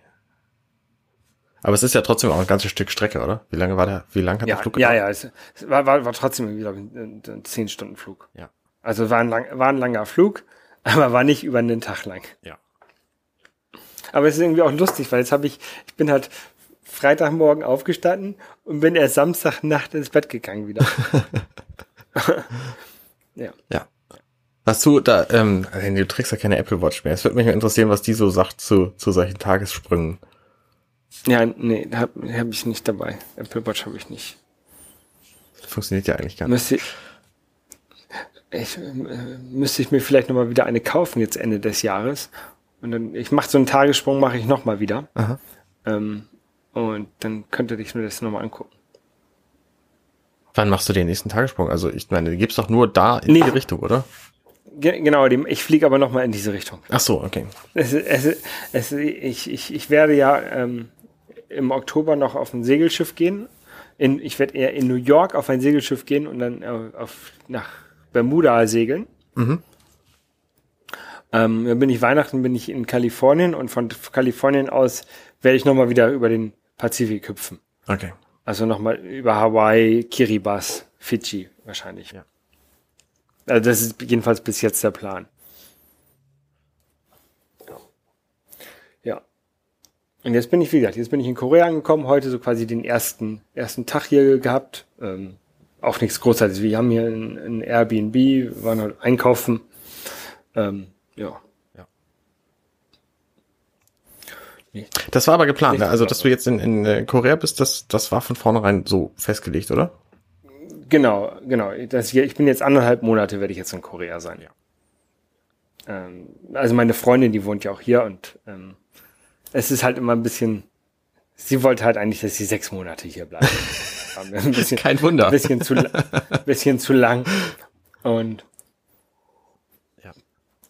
Aber es ist ja trotzdem auch ein ganzes Stück Strecke, oder? Wie lange war der, wie lange hat ja, der Flug gedauert? Ja, ja, es, war, war, war trotzdem irgendwie ein, ein 10 Stunden Flug. Ja. Also war ein, lang, war ein langer Flug, aber war nicht über einen Tag lang. Ja. Aber es ist irgendwie auch lustig, weil jetzt habe ich, ich bin halt Freitagmorgen aufgestanden und bin erst Samstagnacht ins Bett gegangen wieder. ja. Ja. Hast du da, ähm, du trägst ja keine Apple Watch mehr. Es würde mich mal interessieren, was die so sagt zu, zu solchen Tagessprüngen. Ja, nee, habe hab ich nicht dabei. Apple Watch habe ich nicht. Funktioniert ja eigentlich gar nicht. Müsste, ich, äh, müsste ich mir vielleicht nochmal wieder eine kaufen jetzt Ende des Jahres. Und dann, ich mache so einen Tagessprung, mache ich nochmal wieder. Ähm, und dann könnte ich mir das nochmal angucken. Wann machst du den nächsten Tagessprung? Also ich meine, du gibst doch nur da in nee. die Richtung, oder? Ge genau, ich fliege aber nochmal in diese Richtung. Ach so, okay. Es, es, es, ich, ich, ich werde ja ähm, im Oktober noch auf ein Segelschiff gehen in, ich werde eher in New York auf ein Segelschiff gehen und dann äh, auf, nach Bermuda segeln. Mhm. Ähm, dann bin ich Weihnachten, bin ich in Kalifornien und von Kalifornien aus werde ich nochmal wieder über den Pazifik hüpfen. Okay. Also nochmal über Hawaii, Kiribati, Fidschi wahrscheinlich. Ja. Also das ist jedenfalls bis jetzt der Plan. Ja. Und jetzt bin ich, wie gesagt, jetzt bin ich in Korea angekommen, heute so quasi den ersten, ersten Tag hier gehabt. Ähm, auch nichts Großartiges. Wir haben hier ein, ein Airbnb, waren halt einkaufen. Ähm, ja. Das war aber geplant, ne? also dass du jetzt in, in äh, Korea bist, das, das war von vornherein so festgelegt, oder? Genau, genau. Das hier, ich bin jetzt anderthalb Monate, werde ich jetzt in Korea sein. Ja. Ähm, also meine Freundin, die wohnt ja auch hier und ähm, es ist halt immer ein bisschen. Sie wollte halt eigentlich, dass sie sechs Monate hier bleibt. War mir ein bisschen, Kein Wunder. ein bisschen zu, la- bisschen zu lang. Und Ja.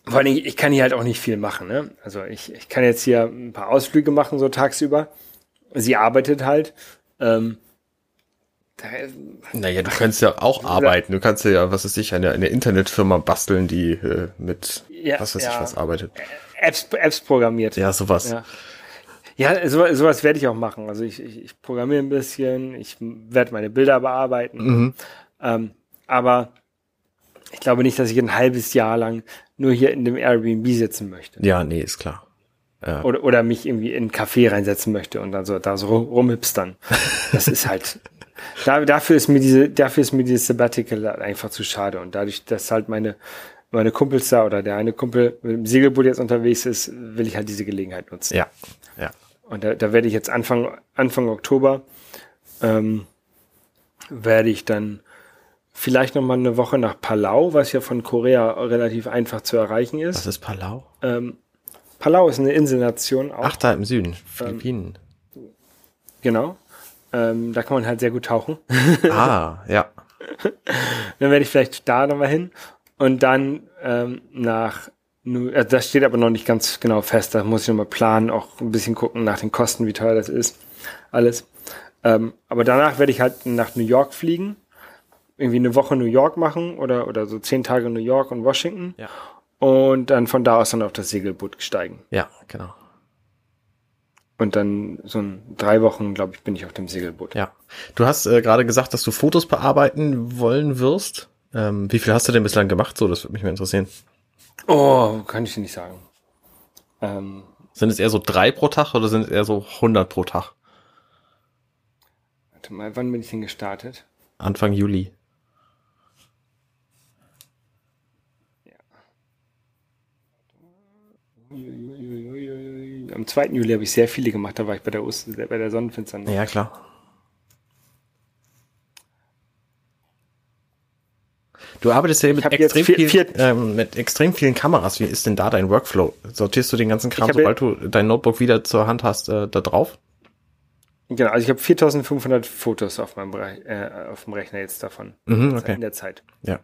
vor allen Dingen, ich kann hier halt auch nicht viel machen. Ne? Also ich, ich kann jetzt hier ein paar Ausflüge machen, so tagsüber. Sie arbeitet halt. Ähm, da, Naja, du kannst ja auch arbeiten. Du kannst ja, was weiß ich, eine, eine Internetfirma basteln, die äh, mit Ja, was weiß ich ja. was arbeitet. Apps, Apps programmiert. Ja, sowas. Ja. Ja, so, sowas werde ich auch machen. Also ich, ich, ich programmiere ein bisschen, ich werde meine Bilder bearbeiten. Mhm. Ähm, aber ich glaube nicht, dass ich ein halbes Jahr lang nur hier in dem Airbnb sitzen möchte. Ja, nee, ist klar. Oder, oder mich irgendwie in einen Café reinsetzen möchte und dann so da so rum, rumhipstern. Das ist halt. Da, dafür ist mir diese, dafür ist mir dieses Sabbatical einfach zu schade. Und dadurch, dass halt meine, meine Kumpels da oder der eine Kumpel mit dem Segelboot jetzt unterwegs ist, will ich halt diese Gelegenheit nutzen. Ja, ja. Und da, da werde ich jetzt Anfang, Anfang Oktober, ähm, werde ich dann vielleicht noch mal eine Woche nach Palau, was ja von Korea relativ einfach zu erreichen ist. Was ist Palau? Ähm, Palau ist eine Inselnation auch. Ach, da im Süden. Philippinen. Genau. Ähm, da kann man halt sehr gut tauchen. ah, ja. dann werde ich vielleicht da nochmal hin. Und dann ähm, nach, Äh, das steht aber noch nicht ganz genau fest. Da muss ich nochmal planen, auch ein bisschen gucken nach den Kosten, wie teuer das ist. Alles. Ähm, aber danach werde ich halt nach New York fliegen. Irgendwie eine Woche New York machen oder, oder so zehn Tage New York und Washington. Ja. Und dann von da aus dann auf das Segelboot steigen. Ja, genau. Und dann so ein drei Wochen, glaube ich, bin ich auf dem Segelboot. Ja. Du hast äh, gerade gesagt, dass du Fotos bearbeiten wollen wirst. Ähm, wie viel hast du denn bislang gemacht? So, das würde mich mal interessieren. Oh, kann ich dir nicht sagen. Ähm, Sind es eher so drei pro Tag oder sind es eher so 100 pro Tag? warte mal, wann bin ich denn gestartet? Anfang Juli. Am 2. Juli habe ich sehr viele gemacht, da war ich bei der, Ost bei der Sonnenfinsternis. Ja, klar. Du arbeitest ja mit extrem, vier- viel, ähm, mit extrem vielen Kameras. Wie ist denn da dein Workflow? Sortierst du den ganzen Kram, sobald du dein Notebook wieder zur Hand hast, äh, da drauf? Genau, also ich habe 4500 Fotos auf meinem äh, auf dem Rechner jetzt davon Mhm, in okay. der Zeit. Ja.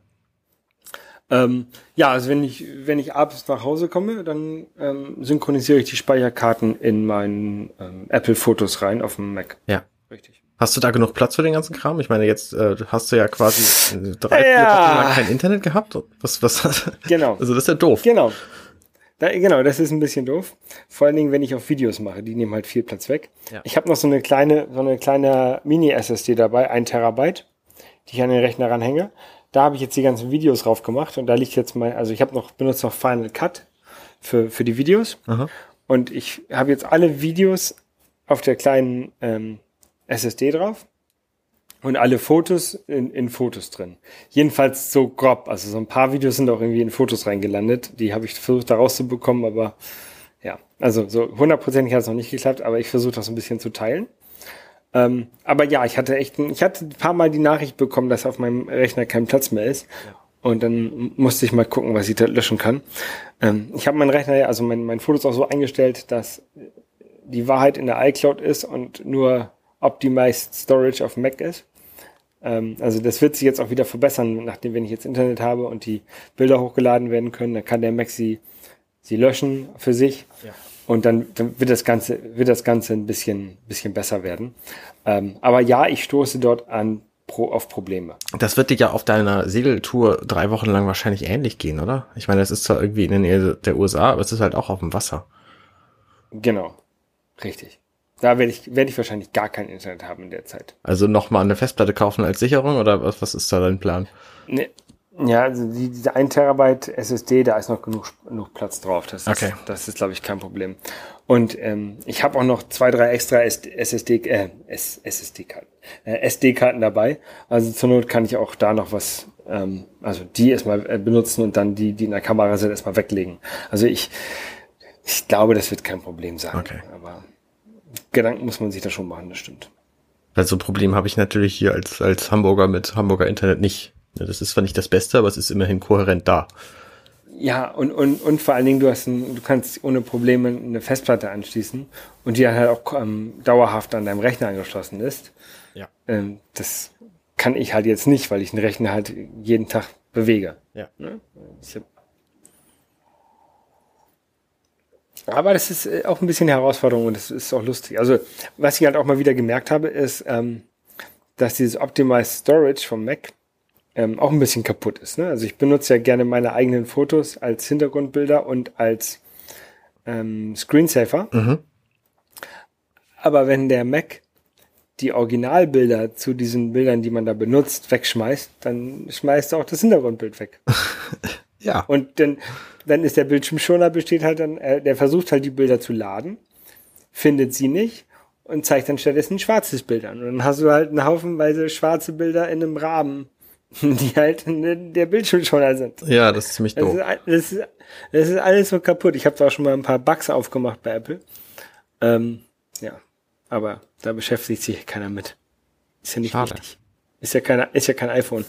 Ähm, ja, also wenn ich, wenn ich abends nach Hause komme, dann ähm, synchronisiere ich die Speicherkarten in meinen ähm, Apple-Fotos rein auf dem Mac. Ja. Richtig. Hast du da genug Platz für den ganzen Kram? Ich meine, jetzt äh, hast du ja quasi äh, drei, vier Ja. Wochen lang kein Internet gehabt. Was, was? Genau. Also das ist ja doof. Genau. Da, genau, das ist ein bisschen doof. Vor allen Dingen, wenn ich auf Videos mache, die nehmen halt viel Platz weg. Ja. Ich habe noch so eine kleine, so eine kleine Mini-SSD dabei, ein Terabyte, die ich an den Rechner ranhänge. Da habe ich jetzt die ganzen Videos drauf gemacht und da liegt jetzt mein, also ich habe noch benutzt noch Final Cut für für die Videos Aha. und ich habe jetzt alle Videos auf der kleinen ähm, SSD drauf und alle Fotos in, in Fotos drin. Jedenfalls so grob. Also so ein paar Videos sind auch irgendwie in Fotos reingelandet. Die habe ich versucht da rauszubekommen, aber ja, also so hundertprozentig hat es noch nicht geklappt, aber ich versuche das ein bisschen zu teilen. Ähm, aber ja, ich hatte echt, ein, ich hatte ein paar Mal die Nachricht bekommen, dass auf meinem Rechner kein Platz mehr ist. Und dann musste ich mal gucken, was ich da löschen kann. Ähm, ich habe meinen Rechner, ja, also mein, mein Fotos auch so eingestellt, dass die Wahrheit in der iCloud ist und nur Optimized Storage auf Mac ist. Ähm, also das wird sich jetzt auch wieder verbessern, nachdem wenn ich jetzt Internet habe und die Bilder hochgeladen werden können, dann kann der Mac sie, sie löschen für sich. Ja. Und dann, dann wird das Ganze, wird das Ganze ein bisschen, bisschen besser werden. Ähm, aber ja, ich stoße dort an pro, auf Probleme. Das wird dir ja auf deiner Segeltour drei Wochen lang wahrscheinlich ähnlich gehen, oder? Ich meine, das ist zwar irgendwie in der Nähe der USA, aber es ist halt auch auf dem Wasser. Genau. Richtig. Da werde ich, werde ich wahrscheinlich gar kein Internet haben in der Zeit. Also nochmal eine Festplatte kaufen als Sicherung oder was, was ist da dein Plan? Nee. Ja, also die, diese 1 Terabyte SSD, da ist noch genug, genug Platz drauf. Das Okay. ist, das ist glaube ich, kein Problem. Und ähm, ich habe auch noch zwei, drei extra SSD, äh, SSD-Karten, äh, SD-Karten dabei. Also zur Not kann ich auch da noch was, ähm, also die erstmal äh, benutzen und dann die, die in der Kamera sind, erstmal weglegen. Also ich, ich glaube, das wird kein Problem sein. Okay. Aber Gedanken muss man sich da schon machen, das stimmt. Weil so ein Problem habe ich natürlich hier als, als Hamburger mit Hamburger Internet nicht. Das ist zwar nicht das Beste, aber es ist immerhin kohärent da. Ja, und, und, und vor allen Dingen, du hast ein, du kannst ohne Probleme eine Festplatte anschließen und die dann halt auch ähm, dauerhaft an deinem Rechner angeschlossen ist. Ja. Ähm, das kann ich halt jetzt nicht, weil ich den Rechner halt jeden Tag bewege. Ja. Ne? Ich hab aber das ist äh, auch ein bisschen eine Herausforderung und das ist auch lustig. Also, was ich halt auch mal wieder gemerkt habe, ist, ähm, dass dieses Optimized Storage vom Mac ähm, auch ein bisschen kaputt ist. Ne? Also ich benutze ja gerne meine eigenen Fotos als Hintergrundbilder und als ähm, Screensaver. Mhm. Aber wenn der Mac die Originalbilder zu diesen Bildern, die man da benutzt, wegschmeißt, dann schmeißt er auch das Hintergrundbild weg. Ja. Und dann, dann ist der Bildschirmschoner besteht halt dann, äh, der versucht halt die Bilder zu laden, findet sie nicht und zeigt dann stattdessen ein schwarzes Bild an. Und dann hast du halt einen Haufenweise schwarze Bilder in einem Rahmen, die halt in der Bildschirmschoner sind. Ja, das ist ziemlich Das doof. ist, all- das, ist, das ist alles so kaputt. Ich habe da auch schon mal ein paar Bugs aufgemacht bei Apple. Ähm, ja, aber da beschäftigt sich keiner mit. Ist ja nicht Schade. wichtig. Ist ja, kein, ist ja kein iPhone.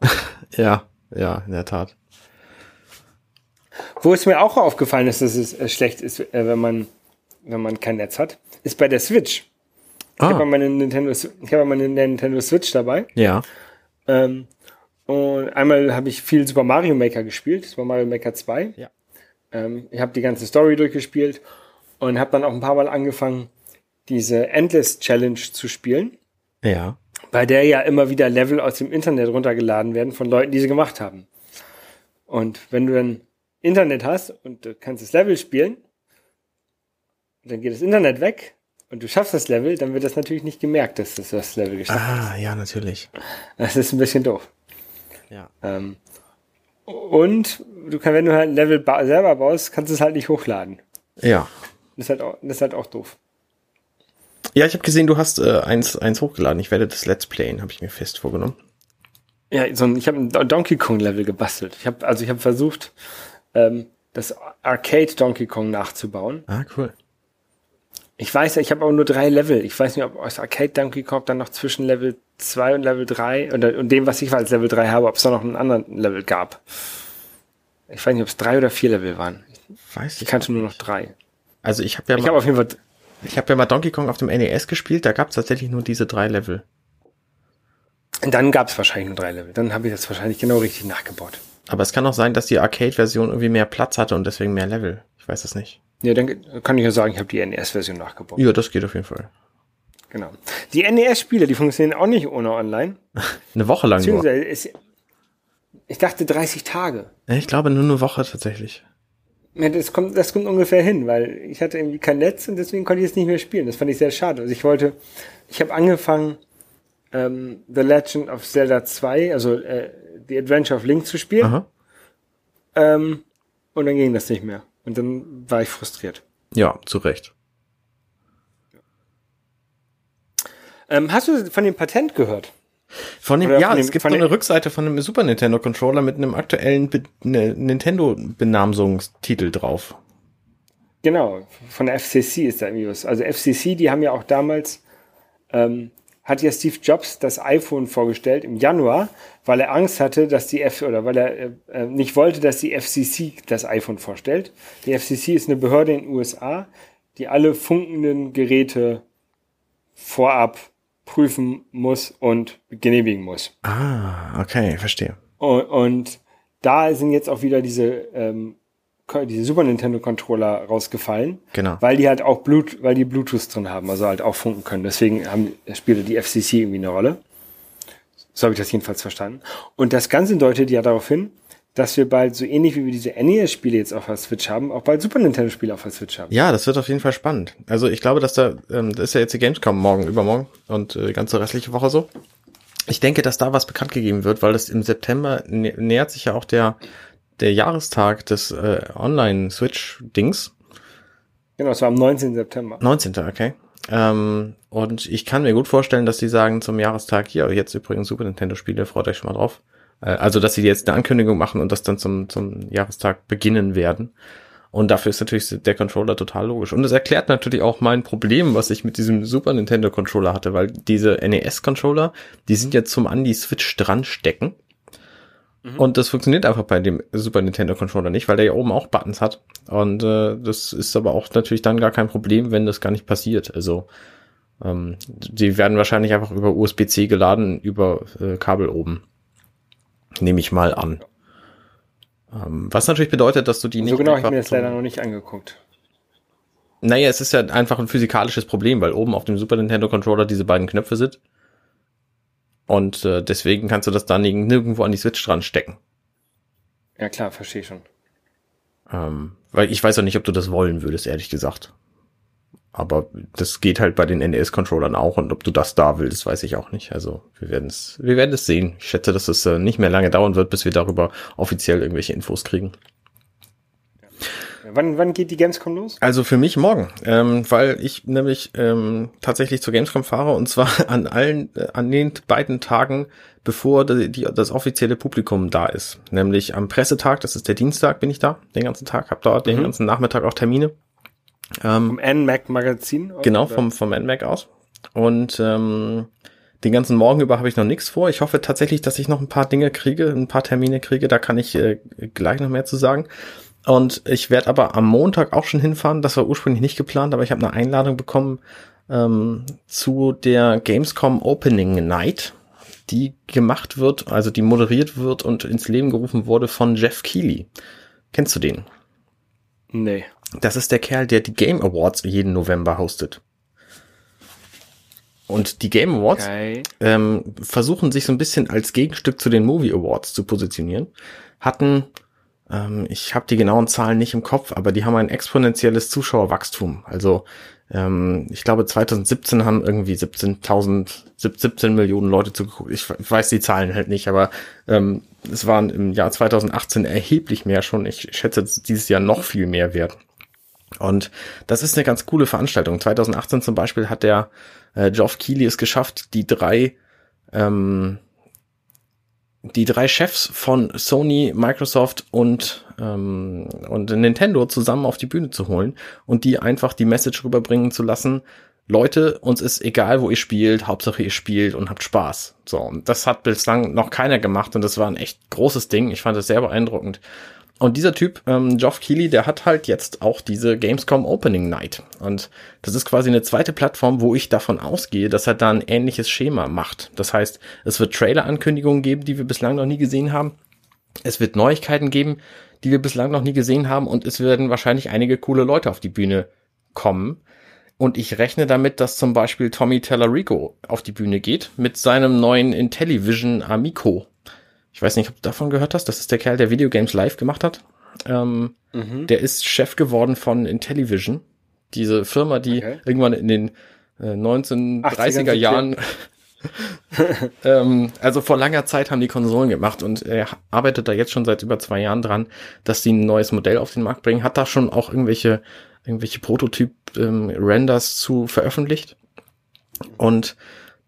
Ja, ja, in der Tat. Wo es mir auch aufgefallen ist, dass es äh, schlecht ist, äh, wenn man wenn man kein Netz hat, ist bei der Switch. Ich habe Ah, meine Nintendo, ich habe meine Nintendo Switch dabei. ja. Ähm, und einmal habe ich viel Super Mario Maker gespielt, Super Mario Maker 2. Ja. Ähm, ich habe die ganze Story durchgespielt und habe dann auch ein paar Mal angefangen, diese Endless Challenge zu spielen, Ja. bei der ja immer wieder Level aus dem Internet runtergeladen werden von Leuten, die sie gemacht haben. Und wenn du dann Internet hast und du kannst das Level spielen, dann geht das Internet weg und du schaffst das Level, dann wird das natürlich nicht gemerkt, dass du das Level geschafft hast. Ah, ja, natürlich. Das ist ein bisschen doof. Ja. Ähm, und du kannst, wenn du halt ein Level ba selber baust, kannst du es halt nicht hochladen. Ja. Das ist halt auch, das ist halt auch doof. Ja, ich habe gesehen, du hast äh, eins, eins hochgeladen. Ich werde das Let's Playen, habe ich mir fest vorgenommen. Ja, so ein, ich habe ein Donkey Kong Level gebastelt. Ich habe also ich habe versucht, ähm, das Arcade Donkey Kong nachzubauen. Ah, cool. Ich weiß ja, ich habe auch nur drei Level. Ich weiß nicht, ob aus Arcade Donkey Kong dann noch zwischen Level 2 und Level 3 oder und dem, was ich als Level 3 habe, ob es da noch einen anderen Level gab. Ich weiß nicht, ob es drei oder vier Level waren. Weiß Ich kannte nur noch drei. Also ich habe ja, Ich mal- habe auf jeden Fall ich hab ja mal Donkey Kong auf dem NES gespielt, da gab es tatsächlich nur diese drei Level. Dann gab es wahrscheinlich nur drei Level. Dann habe ich das wahrscheinlich genau richtig nachgebaut. Aber es kann auch sein, dass die Arcade-Version irgendwie mehr Platz hatte und deswegen mehr Level. Ich weiß es nicht. Ja, dann kann ich ja sagen, ich habe die NES-Version nachgebaut. Ja, das geht auf jeden Fall. Genau. Die NES-Spiele, die funktionieren auch nicht ohne online. Eine Woche lang nur. Es, ich dachte 30 Tage. Ich glaube nur eine Woche tatsächlich. Ja, Das kommt, das kommt ungefähr hin, weil ich hatte irgendwie kein Netz und deswegen konnte ich es nicht mehr spielen. Das fand ich sehr schade. Also ich wollte, ich habe angefangen, ähm, The Legend of Zelda 2, also äh, The Adventure of Link zu spielen. Ähm, und dann ging das nicht mehr. Und dann war ich frustriert. Ja, zu Recht. Ähm, hast du von dem Patent gehört? Von dem, Oder ja, von dem- es gibt so eine Rückseite von einem Super Nintendo Controller mit einem aktuellen Be ne, Nintendo-Benamsungstitel drauf. Genau, von der FCC ist da irgendwie was. Also FCC, die haben ja auch damals, ähm, hat ja Steve Jobs das iPhone vorgestellt im Januar, weil er Angst hatte, dass die F oder weil er äh, äh, nicht wollte, dass die FCC das iPhone vorstellt. Die FCC ist eine Behörde in den USA, die alle funkenden Geräte vorab prüfen muss und genehmigen muss. Ah, okay, verstehe. Und, und da sind jetzt auch wieder diese ähm, diese Super Nintendo Controller rausgefallen. Genau. Weil die halt auch Blut, weil die Bluetooth drin haben, also halt auch funken können. Deswegen haben, spielte die FCC irgendwie eine Rolle. So habe ich das jedenfalls verstanden. Und das Ganze deutet ja darauf hin, dass wir bald so ähnlich wie wir diese NES-Spiele jetzt auf der Switch haben, auch bald Super Nintendo-Spiele auf der Switch haben. Ja, das wird auf jeden Fall spannend. Also ich glaube, dass da, ähm, das ist ja jetzt die Gamescom morgen, übermorgen und äh, die ganze restliche Woche so. Ich denke, dass da was bekannt gegeben wird, weil das im September nä nähert sich ja auch der, der Jahrestag des äh, Online-Switch-Dings. Genau, es war am 19. September. 19. Okay. Ähm, und ich kann mir gut vorstellen, dass die sagen zum Jahrestag, hier, jetzt übrigens Super Nintendo-Spiele, freut euch schon mal drauf. Äh, also, dass sie jetzt eine Ankündigung machen und das dann zum, zum Jahrestag beginnen werden. Und dafür ist natürlich der Controller total logisch. Und es erklärt natürlich auch mein Problem, was ich mit diesem Super Nintendo Controller hatte, weil diese NES Controller, die sind jetzt zum an die Switch dran stecken. Mhm. Und das funktioniert einfach bei dem Super Nintendo Controller nicht, weil der ja oben auch Buttons hat. Und äh, das ist aber auch natürlich dann gar kein Problem, wenn das gar nicht passiert. Also ähm, die werden wahrscheinlich einfach über USB-C geladen, über äh, Kabel oben. Nehme ich mal an. Ähm, was natürlich bedeutet, dass du die nicht. So genau habe ich mir das leider noch nicht angeguckt. Naja, es ist ja einfach ein physikalisches Problem, weil oben auf dem Super Nintendo Controller diese beiden Knöpfe sind. Und äh, deswegen kannst du das dann nirgendwo an die Switch dran stecken. Ja klar, verstehe schon. Ähm, weil ich weiß auch nicht, ob du das wollen würdest, ehrlich gesagt. Aber das geht halt bei den NES-Controllern auch und ob du das da willst, weiß ich auch nicht. Also wir werden es, wir werden es sehen. Ich schätze, dass es äh, nicht mehr lange dauern wird, bis wir darüber offiziell irgendwelche Infos kriegen. Ja, wann, wann geht die Gamescom los? Also für mich morgen, ähm, weil ich nämlich ähm, tatsächlich zur Gamescom fahre und zwar an allen, äh, an den beiden Tagen, bevor die, die, das offizielle Publikum da ist. Nämlich am Pressetag, das ist der Dienstag, bin ich da, den ganzen Tag, hab dort mhm. den ganzen Nachmittag auch Termine. Ähm, vom NMAC Magazin? Genau, vom, vom NMAC aus. Und ähm, den ganzen Morgen über habe ich noch nichts vor. Ich hoffe tatsächlich, dass ich noch ein paar Dinge kriege, ein paar Termine kriege. Da kann ich äh, gleich noch mehr zu sagen. Und ich werde aber am Montag auch schon hinfahren. Das war ursprünglich nicht geplant, aber ich habe eine Einladung bekommen ähm, zu der Gamescom Opening Night, die gemacht wird, also die moderiert wird und ins Leben gerufen wurde von Jeff Keighley. Kennst du den? Nee. Das ist der Kerl, der die Game Awards jeden November hostet. Und die Game Awards okay. ähm, versuchen sich so ein bisschen als Gegenstück zu den Movie Awards zu positionieren. Hatten, ähm, ich habe die genauen Zahlen nicht im Kopf, aber die haben ein exponentielles Zuschauerwachstum. Also ähm, ich glaube 2017 haben irgendwie 17.000, 17 Millionen Leute zugeguckt. Ich, ich weiß die Zahlen halt nicht, aber ähm, es waren im Jahr 2018 erheblich mehr schon. Ich schätze dieses Jahr noch viel mehr werden. Und das ist eine ganz coole Veranstaltung. 2018 zum Beispiel hat der äh, Geoff Keighley es geschafft, die drei ähm, die drei Chefs von Sony, Microsoft und ähm, und Nintendo zusammen auf die Bühne zu holen und die einfach die Message rüberbringen zu lassen. Leute, uns ist egal, wo ihr spielt, Hauptsache ihr spielt und habt Spaß. So, und das hat bislang noch keiner gemacht und das war ein echt großes Ding. Ich fand es sehr beeindruckend. Und dieser Typ, ähm, Geoff Keighley, der hat halt jetzt auch diese Gamescom Opening Night. Und das ist quasi eine zweite Plattform, wo ich davon ausgehe, dass er da ein ähnliches Schema macht. Das heißt, es wird Trailer-Ankündigungen geben, die wir bislang noch nie gesehen haben. Es wird Neuigkeiten geben, die wir bislang noch nie gesehen haben. Und es werden wahrscheinlich einige coole Leute auf die Bühne kommen. Und ich rechne damit, dass zum Beispiel Tommy Tellerico auf die Bühne geht mit seinem neuen Intellivision Amico. Ich weiß nicht, ob du davon gehört hast. Das ist der Kerl, der Videogames live gemacht hat. Ähm, mhm. Der ist Chef geworden von Intellivision. Diese Firma, die okay. irgendwann in den äh, 1930er Jahren, ähm, also vor langer Zeit haben die Konsolen gemacht und er arbeitet da jetzt schon seit über zwei Jahren dran, dass sie ein neues Modell auf den Markt bringen. Hat da schon auch irgendwelche, irgendwelche Prototyp-Renders ähm, zu veröffentlicht. Und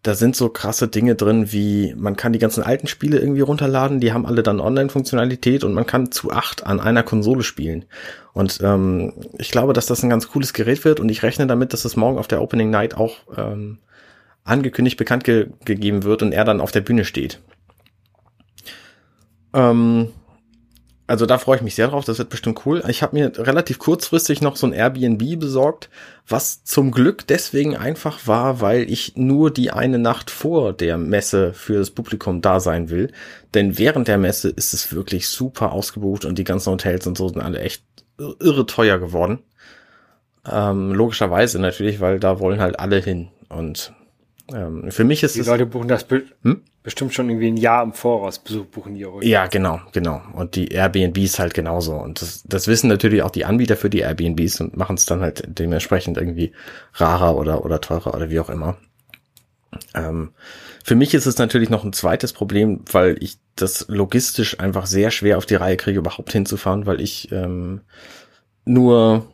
da sind so krasse Dinge drin, wie man kann die ganzen alten Spiele irgendwie runterladen, die haben alle dann Online-Funktionalität und man kann zu acht an einer Konsole spielen. Und ähm, ich glaube, dass das ein ganz cooles Gerät wird und ich rechne damit, dass es morgen auf der Opening Night auch ähm, angekündigt bekannt ge gegeben wird und er dann auf der Bühne steht. Ähm, also da freue ich mich sehr drauf, das wird bestimmt cool. Ich habe mir relativ kurzfristig noch so ein Airbnb besorgt, was zum Glück deswegen einfach war, weil ich nur die eine Nacht vor der Messe für das Publikum da sein will. Denn während der Messe ist es wirklich super ausgebucht und die ganzen Hotels und so sind alle echt irre teuer geworden. Ähm, logischerweise natürlich, weil da wollen halt alle hin. Und ähm, für mich ist Die es. Leute buchen das be Hm? Bestimmt schon irgendwie ein Jahr im Voraus, buchen die. Ja, genau, genau. Und die Airbnbs halt genauso. Und das, das wissen natürlich auch die Anbieter für die Airbnbs und machen es dann halt dementsprechend irgendwie rarer oder, oder teurer oder wie auch immer. Ähm, für mich ist es natürlich noch ein zweites Problem, weil ich das logistisch einfach sehr schwer auf die Reihe kriege, überhaupt hinzufahren, weil ich ähm, nur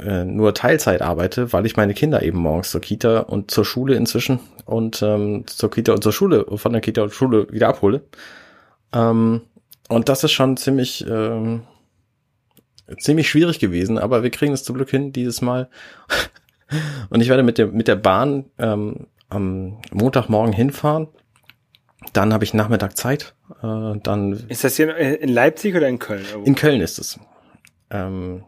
äh, nur Teilzeit arbeite, weil ich meine Kinder eben morgens zur Kita und zur Schule inzwischen und ähm, zur Kita und zur Schule, von der Kita und Schule wieder abhole. Ähm, und das ist schon ziemlich, ähm, ziemlich schwierig gewesen, aber wir kriegen es zum Glück hin dieses Mal. und ich werde mit der, mit der Bahn ähm, am Montagmorgen hinfahren. Dann habe ich Nachmittag Zeit. Äh, dann Ist das hier in Leipzig oder in Köln? in Köln ist es. Ähm,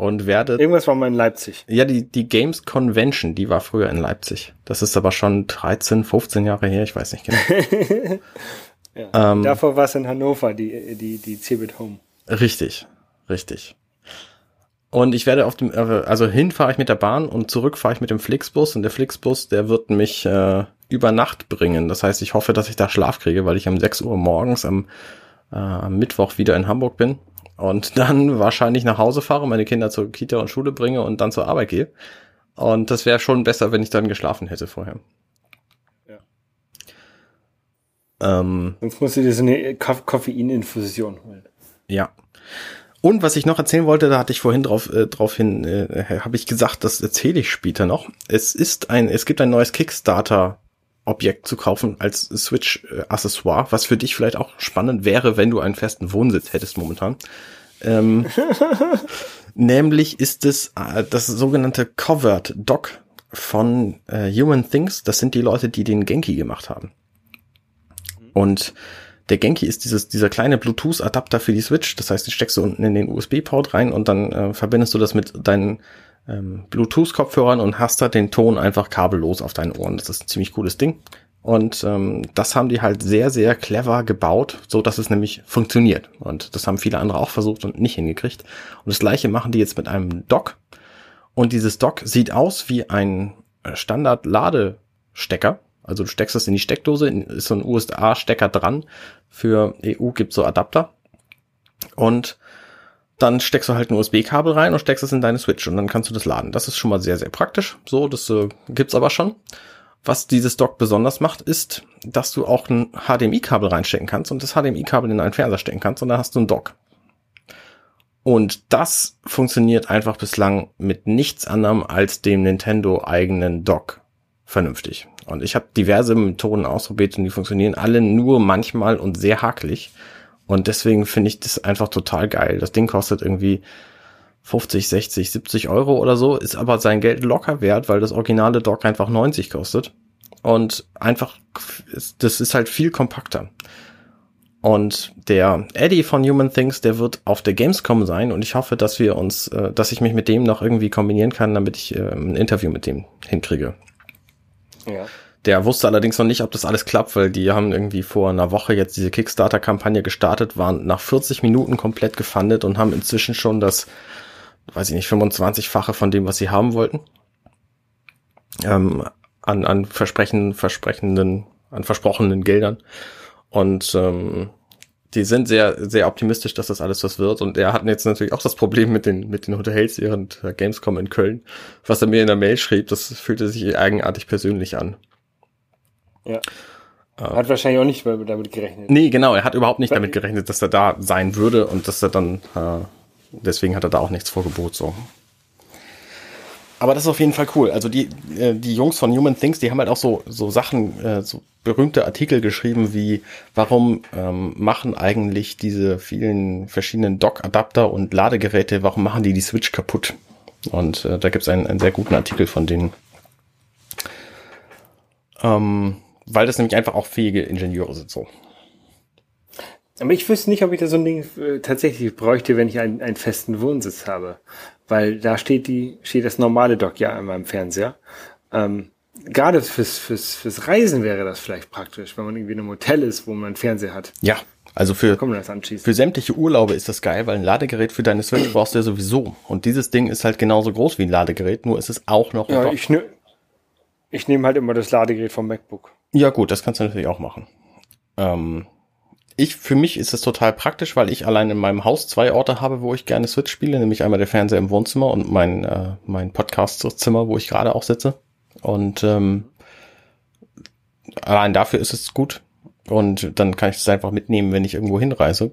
und werde Irgendwas war mal in Leipzig. ja, die, die Games Convention, die war früher in Leipzig. Das ist aber schon 13, 15 Jahre her, ich weiß nicht genau. Ja. Ähm, Davor war es in Hannover, die, die, die Cebit Home. Richtig, richtig. Und ich werde auf dem, äh, also hin fahre ich mit der Bahn und zurück fahre ich mit dem Flixbus und der Flixbus, der wird mich äh, über Nacht bringen. Das heißt, ich hoffe, dass ich da Schlaf kriege, weil ich um 6 Uhr morgens am, äh, am Mittwoch wieder in Hamburg bin und dann wahrscheinlich nach Hause fahre, meine Kinder zur Kita und Schule bringe und dann zur Arbeit gehe. Und das wäre schon besser, wenn ich dann geschlafen hätte vorher. Ja. Ähm, Sonst musst du dir so eine Koff Koffeininfusion holen. Ja. Und was ich noch erzählen wollte, da hatte ich vorhin drauf, äh, drauf hin, äh, habe ich gesagt, das erzähle ich später noch. Es ist ein, es gibt ein neues Kickstarter-Objekt zu kaufen als Switch-Accessoire, was für dich vielleicht auch spannend wäre, wenn du einen festen Wohnsitz hättest momentan. Ähm, nämlich ist es äh, das sogenannte Covered Dock von äh, Human Things. Das sind die Leute, die den Genki gemacht haben. Und der Genki ist dieses, dieser kleine Bluetooth-Adapter für die Switch. Das heißt, die steckst du unten in den USB-Port rein und dann äh, verbindest du das mit deinen ähm, Bluetooth-Kopfhörern und hast da den Ton einfach kabellos auf deinen Ohren. Das ist ein ziemlich cooles Ding. Und ähm, das haben die halt sehr, sehr clever gebaut, so dass es nämlich funktioniert. Und das haben viele andere auch versucht und nicht hingekriegt. Und das gleiche machen die jetzt mit einem Dock. Und dieses Dock sieht aus wie ein äh, Standard-Ladestecker. Also du steckst das in die Steckdose, ist so ein USB-Stecker dran. Für EU gibt so Adapter. Und dann steckst du halt ein USB-Kabel rein und steckst es in deine Switch und dann kannst du das laden. Das ist schon mal sehr, sehr praktisch. So, das äh, gibt's aber schon. Was dieses Dock besonders macht, ist, dass du auch ein HDMI-Kabel reinstecken kannst und das HDMI-Kabel in einen Fernseher stecken kannst und dann hast du ein Dock. Und das funktioniert einfach bislang mit nichts anderem als dem Nintendo eigenen Dock vernünftig. Und ich habe diverse Methoden ausprobiert und die funktionieren alle nur manchmal und sehr hakelig. Und deswegen finde ich das einfach total geil. Das Ding kostet irgendwie 50, 60, 70 Euro oder so, ist aber sein Geld locker wert, weil das originale Dock einfach 90 kostet. Und einfach, das ist halt viel kompakter. Und der Eddie von Human Things, der wird auf der Gamescom sein und ich hoffe, dass wir uns, äh, dass ich mich mit dem noch irgendwie kombinieren kann, damit ich äh, ein Interview mit dem hinkriege. Ja. Der wusste allerdings noch nicht, ob das alles klappt, weil die haben irgendwie vor einer Woche jetzt diese Kickstarter-Kampagne gestartet, waren nach 40 Minuten komplett gefundet und haben inzwischen schon das, weiß ich nicht, 25-fache von dem, was sie haben wollten. Ähm, an, an Versprechen, versprechenden, an versprochenen Geldern. Und ähm, die sind sehr, sehr optimistisch, dass das alles was wird. Und er hat jetzt natürlich auch das Problem mit den, mit den Hotels während Gamescom in Köln. Was er mir in der Mail schrieb, das fühlte sich eigenartig persönlich an. Ja. Hat wahrscheinlich auch nicht damit gerechnet. Nee, genau, er hat überhaupt nicht damit gerechnet, dass er da sein würde und dass er dann, äh, deswegen hat er da auch nichts vorgebot, so. Aber das ist auf jeden Fall cool. Also die, äh, die Jungs von Human Things, die haben halt auch so, so Sachen, äh, so berühmte Artikel geschrieben wie, warum ähm, machen eigentlich diese vielen verschiedenen Dock-Adapter und Ladegeräte, warum machen die die Switch kaputt? Und äh, da gibt es einen, einen sehr guten Artikel von denen. Ähm, weil das nämlich einfach auch fähige Ingenieure sind so. Aber ich wüsste nicht, ob ich da so ein Ding äh, tatsächlich bräuchte, wenn ich einen, einen festen Wohnsitz habe. Weil da steht die, steht das normale Dock ja an meinem Fernseher. Ähm, gerade fürs, fürs, fürs Reisen wäre das vielleicht praktisch, wenn man irgendwie in einem Hotel ist, wo man einen Fernseher hat. Ja, Also für, für sämtliche Urlaube ist das geil, weil ein Ladegerät für deine Switch brauchst du ja sowieso. Und dieses Ding ist halt genauso groß wie ein Ladegerät, nur ist es auch noch. Ja, ich, ne, ich nehme halt immer das Ladegerät vom MacBook. Ja gut, das kannst du natürlich auch machen. Ähm, ich, für mich ist es total praktisch, weil ich allein in meinem Haus zwei Orte habe, wo ich gerne Switch spiele, nämlich einmal der Fernseher im Wohnzimmer und mein, äh, mein Podcast-Zimmer, wo ich gerade auch sitze. Und ähm, allein dafür ist es gut. Und dann kann ich es einfach mitnehmen, wenn ich irgendwo hinreise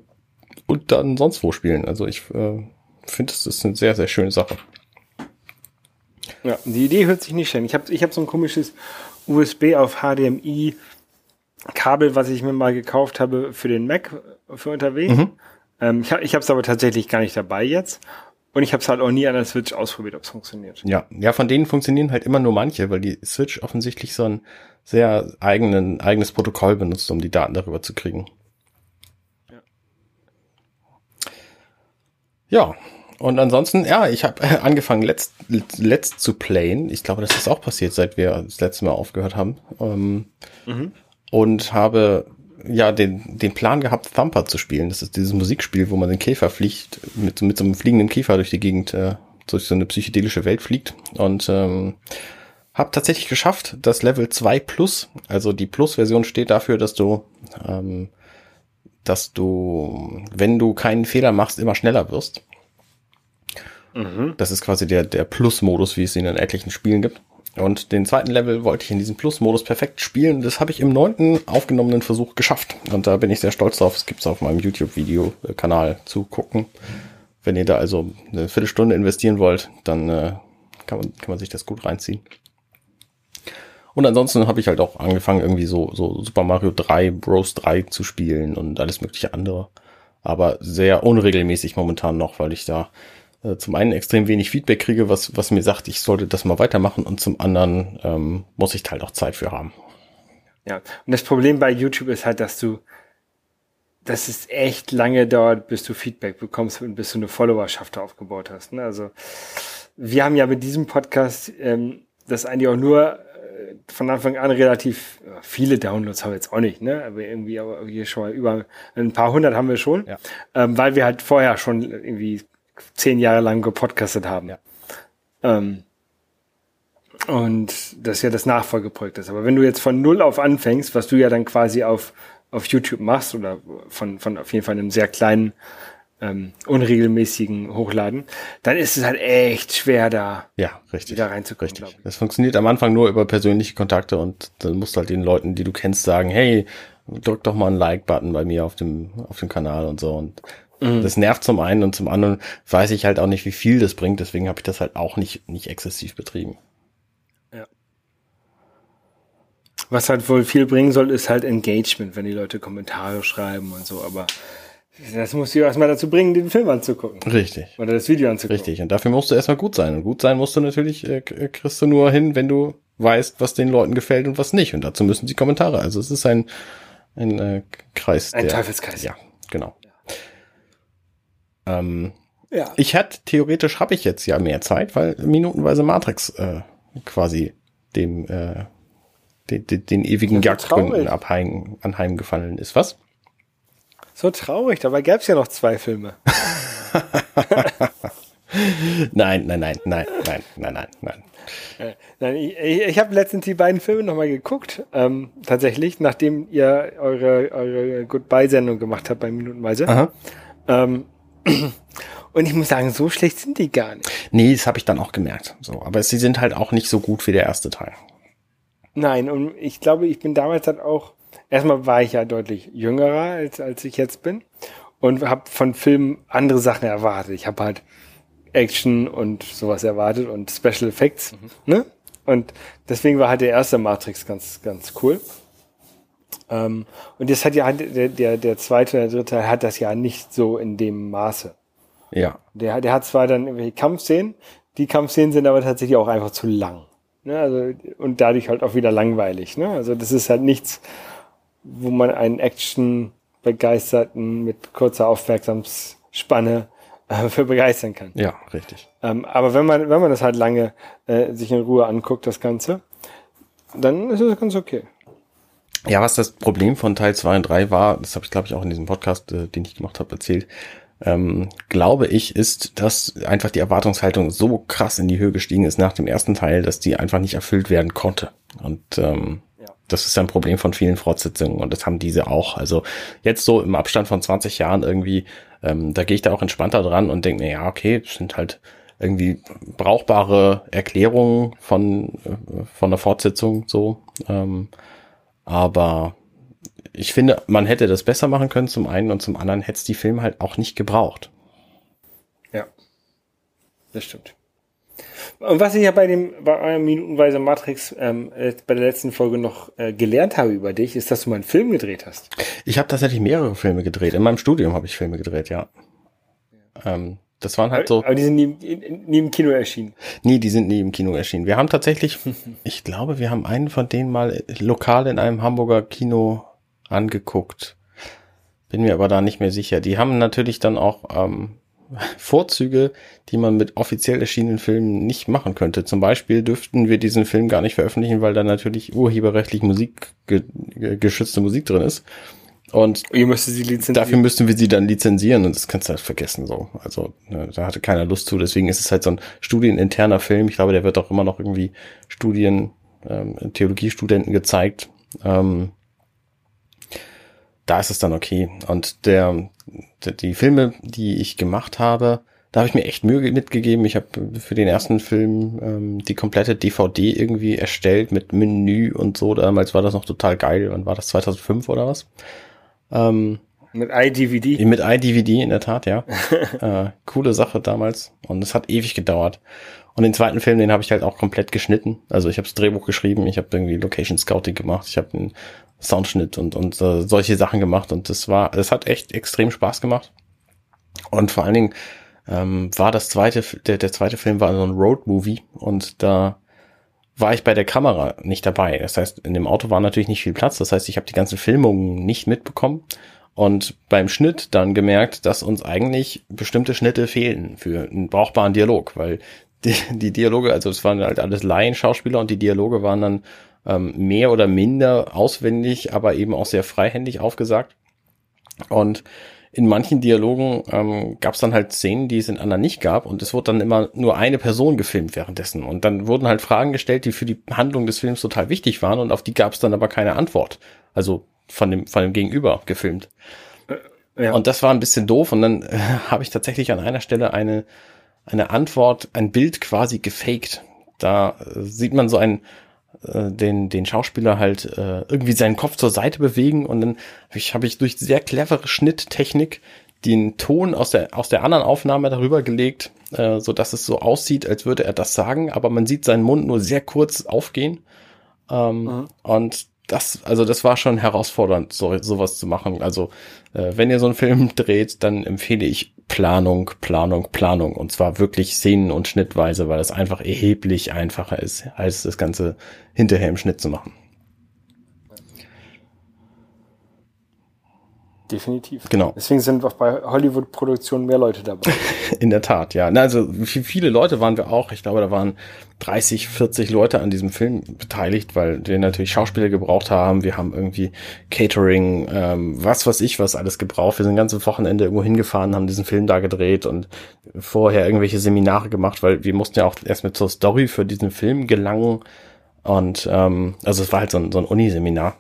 und dann sonst wo spielen. Also ich äh, finde, es ist eine sehr, sehr schöne Sache. Ja, die Idee hört sich nicht schön. Ich habe ich hab so ein komisches USB auf HDMI Kabel, was ich mir mal gekauft habe für den Mac für unterwegs. Mhm. Ähm, ich habe es aber tatsächlich gar nicht dabei jetzt. Und ich habe es halt auch nie an der Switch ausprobiert, ob es funktioniert. Ja, ja, von denen funktionieren halt immer nur manche, weil die Switch offensichtlich so ein sehr eigenen, eigenes Protokoll benutzt, um die Daten darüber zu kriegen. Ja. Ja, und ansonsten, ja, ich habe angefangen, letzt, letzt zu playen. Ich glaube, das ist auch passiert, seit wir das letzte Mal aufgehört haben. Ähm, mhm. Und habe ja den, den Plan gehabt, Thumper zu spielen. Das ist dieses Musikspiel, wo man den Käfer fliegt, mit, mit so einem fliegenden Käfer durch die Gegend, äh, durch so eine psychedelische Welt fliegt. Und ähm, habe tatsächlich geschafft, das Level 2 Plus, also die Plus-Version steht dafür, dass du, ähm, dass du, wenn du keinen Fehler machst, immer schneller wirst. Mhm. Das ist quasi der, der Plus-Modus, wie es ihn in etlichen Spielen gibt. Und den zweiten Level wollte ich in diesem Plus-Modus perfekt spielen. Das habe ich im neunten aufgenommenen Versuch geschafft. Und da bin ich sehr stolz drauf. Es gibt's auf meinem YouTube-Video-Kanal zu gucken. Wenn ihr da also eine Viertelstunde investieren wollt, dann äh, kann, man, kann man sich das gut reinziehen. Und ansonsten habe ich halt auch angefangen, irgendwie so, so Super Mario 3, Bros 3 zu spielen und alles mögliche andere. Aber sehr unregelmäßig momentan noch, weil ich da äh, zum einen extrem wenig Feedback kriege, was, was mir sagt, ich sollte das mal weitermachen und zum anderen ähm, muss ich halt auch Zeit für haben. Ja, und das Problem bei YouTube ist halt, dass du, dass es echt lange dauert, bis du Feedback bekommst und bis du eine Followerschaft aufgebaut hast. Ne? Also wir haben ja mit diesem Podcast ähm, das eigentlich auch nur äh, von Anfang an relativ viele Downloads haben wir jetzt auch nicht, ne? Aber irgendwie aber hier schon mal über ein paar hundert haben wir schon, ja. ähm, weil wir halt vorher schon irgendwie zehn Jahre lang gepodcastet haben. Ja. Ähm, und das ist ja das Nachfolgeprojekt ist. Aber wenn du jetzt von null auf anfängst, was du ja dann quasi auf, auf YouTube machst oder von, von auf jeden Fall einem sehr kleinen, ähm, unregelmäßigen Hochladen, dann ist es halt echt schwer, da ja, richtig, wieder reinzukommen. Richtig. Das funktioniert am Anfang nur über persönliche Kontakte und dann musst du halt den Leuten, die du kennst, sagen, hey, drück doch mal einen Like-Button bei mir auf dem, auf dem Kanal und so. Und Mhm. Das nervt zum einen und zum anderen weiß ich halt auch nicht, wie viel das bringt, deswegen habe ich das halt auch nicht, nicht exzessiv betrieben. Ja. Was halt wohl viel bringen soll, ist halt Engagement, wenn die Leute Kommentare schreiben und so, aber das musst du erstmal dazu bringen, den Film anzugucken. Richtig. Oder das Video anzugucken. Richtig. Und dafür musst du erstmal gut sein. Und gut sein musst du natürlich, äh, äh, kriegst du nur hin, wenn du weißt, was den Leuten gefällt und was nicht. Und dazu müssen sie Kommentare. Also es ist ein, ein äh, Kreis. Ein der, Teufelskreis. Ja, genau. Ähm, ja. Ich hätte, theoretisch habe ich jetzt ja mehr Zeit, weil minutenweise Matrix äh, quasi dem äh, den, den, den ewigen Jagdgründen abheim, anheimgefallen ist. Was? So traurig, dabei gäbe es ja noch zwei Filme. nein, nein, nein, nein, nein, nein, nein, nein. Äh, nein, ich, ich habe letztens die beiden Filme nochmal geguckt, ähm, tatsächlich, nachdem ihr eure, eure Goodbye-Sendung gemacht habt bei Minutenweise. Ähm, und ich muss sagen, so schlecht sind die gar nicht. Nee, das habe ich dann auch gemerkt. So, aber sie sind halt auch nicht so gut wie der erste Teil. Nein, und ich glaube, ich bin damals halt auch, erstmal war ich ja deutlich jüngerer, als, als ich jetzt bin. Und habe von Filmen andere Sachen erwartet. Ich habe halt Action und sowas erwartet und Special Effects. Mhm. Ne? Und deswegen war halt der erste Matrix ganz, ganz cool. Ähm, und das hat ja der, der, der zweite oder dritte Teil hat das ja nicht so in dem Maße. Ja. Der, der hat zwar dann irgendwelche Kampfszenen, die Kampfszenen sind aber tatsächlich auch einfach zu lang. Ne? Also, und dadurch halt auch wieder langweilig. Ne? Also das ist halt nichts, wo man einen Action-Begeisterten mit kurzer Aufmerksamsspanne äh, für begeistern kann. Ja, richtig. Ähm, aber wenn man, wenn man das halt lange äh, sich in Ruhe anguckt, das Ganze, dann ist es ganz okay. Ja, was das Problem von Teil 2 und 3 war, das habe ich glaube ich auch in diesem Podcast, äh, den ich gemacht habe, erzählt, ähm, glaube ich, ist, dass einfach die Erwartungshaltung so krass in die Höhe gestiegen ist nach dem ersten Teil, dass die einfach nicht erfüllt werden konnte. Und ähm, ja. das ist ein Problem von vielen Fortsetzungen und das haben diese auch. Also jetzt so im Abstand von 20 Jahren irgendwie, ähm, da gehe ich da auch entspannter dran und denke mir, ja, okay, das sind halt irgendwie brauchbare Erklärungen von, äh, von der Fortsetzung so. Ähm, aber ich finde, man hätte das besser machen können zum einen und zum anderen hätte es die Filme halt auch nicht gebraucht. Ja, das stimmt. Und was ich ja bei dem bei eurem minutenweise Matrix ähm, äh, bei der letzten Folge noch äh, gelernt habe über dich, ist, dass du mal einen Film gedreht hast. Ich habe tatsächlich mehrere Filme gedreht. In meinem Studium habe ich Filme gedreht, ja. ja. Ähm, das waren halt so. Aber die sind nie, nie im Kino erschienen. Nee, die sind nie im Kino erschienen. Wir haben tatsächlich, ich glaube, wir haben einen von denen mal lokal in einem Hamburger Kino angeguckt. Bin mir aber da nicht mehr sicher. Die haben natürlich dann auch ähm, Vorzüge, die man mit offiziell erschienenen Filmen nicht machen könnte. Zum Beispiel dürften wir diesen Film gar nicht veröffentlichen, weil da natürlich urheberrechtlich Musik, ge geschützte Musik drin ist. Und Ihr müsstet sie lizenzieren. dafür müssten wir sie dann lizenzieren und das kannst du halt vergessen so. Also ne, da hatte keiner Lust zu. Deswegen ist es halt so ein studieninterner Film. Ich glaube, der wird auch immer noch irgendwie Studien, ähm, Theologiestudenten gezeigt. Ähm, da ist es dann okay. Und der, der, die Filme, die ich gemacht habe, da habe ich mir echt Mühe mitgegeben. Ich habe für den ersten Film ähm, die komplette DVD irgendwie erstellt mit Menü und so. Damals war das noch total geil. Wann war das? 2005 oder was? Ähm, mit iDVD? Mit iDVD, in der Tat, ja. äh, coole Sache damals. Und es hat ewig gedauert. Und den zweiten Film, den habe ich halt auch komplett geschnitten. Also ich habe das Drehbuch geschrieben, ich habe irgendwie Location Scouting gemacht, ich habe einen Soundschnitt und, und äh, solche Sachen gemacht. Und das war, es hat echt extrem Spaß gemacht. Und vor allen Dingen ähm, war das zweite, der, der zweite Film war so ein Road-Movie und da war ich bei der Kamera nicht dabei. Das heißt, in dem Auto war natürlich nicht viel Platz. Das heißt, ich habe die ganzen Filmungen nicht mitbekommen und beim Schnitt dann gemerkt, dass uns eigentlich bestimmte Schnitte fehlen für einen brauchbaren Dialog, weil die, die Dialoge, also es waren halt alles Laien-Schauspieler und die Dialoge waren dann ähm, mehr oder minder auswendig, aber eben auch sehr freihändig aufgesagt. Und in manchen Dialogen ähm, gab es dann halt Szenen, die es in anderen nicht gab und es wurde dann immer nur eine Person gefilmt währenddessen und dann wurden halt Fragen gestellt, die für die Handlung des Films total wichtig waren und auf die gab es dann aber keine Antwort. Also von dem von dem Gegenüber gefilmt. Äh, ja. Und das war ein bisschen doof und dann äh, habe ich tatsächlich an einer Stelle eine eine Antwort, ein Bild quasi gefaked. Da äh, sieht man so ein den, den Schauspieler halt äh, irgendwie seinen Kopf zur Seite bewegen und dann habe ich, hab ich durch sehr clevere Schnitttechnik den Ton aus der, aus der anderen Aufnahme darüber gelegt, äh, so dass es so aussieht, als würde er das sagen, aber man sieht seinen Mund nur sehr kurz aufgehen. Ähm, mhm. Und das, also das war schon herausfordernd, so, sowas zu machen. Also äh, wenn ihr so einen Film dreht, dann empfehle ich Planung, Planung, Planung. Und zwar wirklich Szenen- und Schnittweise, weil es einfach erheblich einfacher ist, als das Ganze hinterher im Schnitt zu machen. Definitiv. Genau. Deswegen sind auch bei Hollywood-Produktionen mehr Leute dabei. In der Tat, ja. Also viele Leute waren wir auch. Ich glaube, da waren 30, 40 Leute an diesem Film beteiligt, weil wir natürlich Schauspieler gebraucht haben. Wir haben irgendwie Catering, ähm, was weiß ich, was alles gebraucht. Wir sind ganze Wochenende irgendwo hingefahren, haben diesen Film da gedreht und vorher irgendwelche Seminare gemacht, weil wir mussten ja auch erst mit zur Story für diesen Film gelangen. Und ähm, also es war halt so ein, so ein Uniseminar.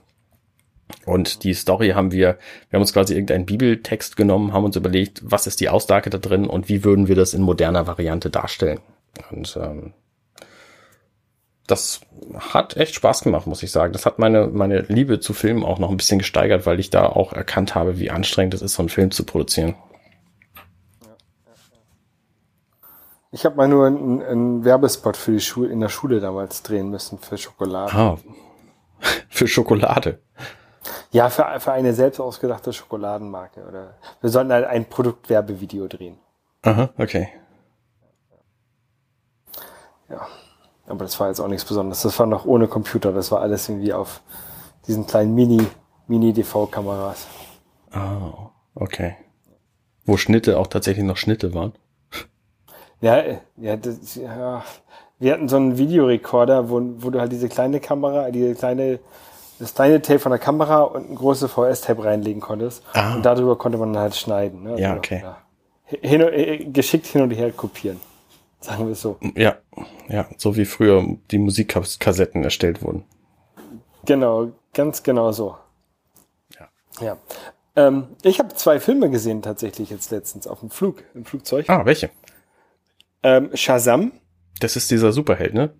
Und die Story haben wir, wir haben uns quasi irgendeinen Bibeltext genommen, haben uns überlegt, was ist die Aussage da drin und wie würden wir das in moderner Variante darstellen. Und ähm, das hat echt Spaß gemacht, muss ich sagen. Das hat meine, meine Liebe zu Filmen auch noch ein bisschen gesteigert, weil ich da auch erkannt habe, wie anstrengend es ist, so einen Film zu produzieren. Ich habe mal nur einen, einen, Werbespot für die Schule in der Schule damals drehen müssen für Schokolade. Ah, für Schokolade. Ja, für, für eine selbst ausgedachte Schokoladenmarke. Oder wir sollten halt ein Produktwerbevideo drehen. Aha, okay. Ja. Aber das war jetzt auch nichts Besonderes. Das war noch ohne Computer. Das war alles irgendwie auf diesen kleinen Mini, Mini-DV-Kameras. Oh, okay. Wo Schnitte auch tatsächlich noch Schnitte waren. Ja, ja, das, ja. Wir hatten so einen Videorekorder, wo, wo du halt diese kleine Kamera, diese kleine das kleine Tape von der Kamera und ein großes VS-Tape reinlegen konntest. Ah. Und darüber konnte man dann halt schneiden. Ne? Ja, okay. Hin, äh, geschickt hin und her kopieren. Sagen wir es so. Ja, ja, so wie früher die Musikkassetten erstellt wurden. Genau, ganz genau so. Ja. Ja. Ähm, ich habe zwei Filme gesehen tatsächlich jetzt letztens auf dem Flug, im Flugzeug. Ah, welche? Ähm, Shazam, Das ist dieser Superheld, ne?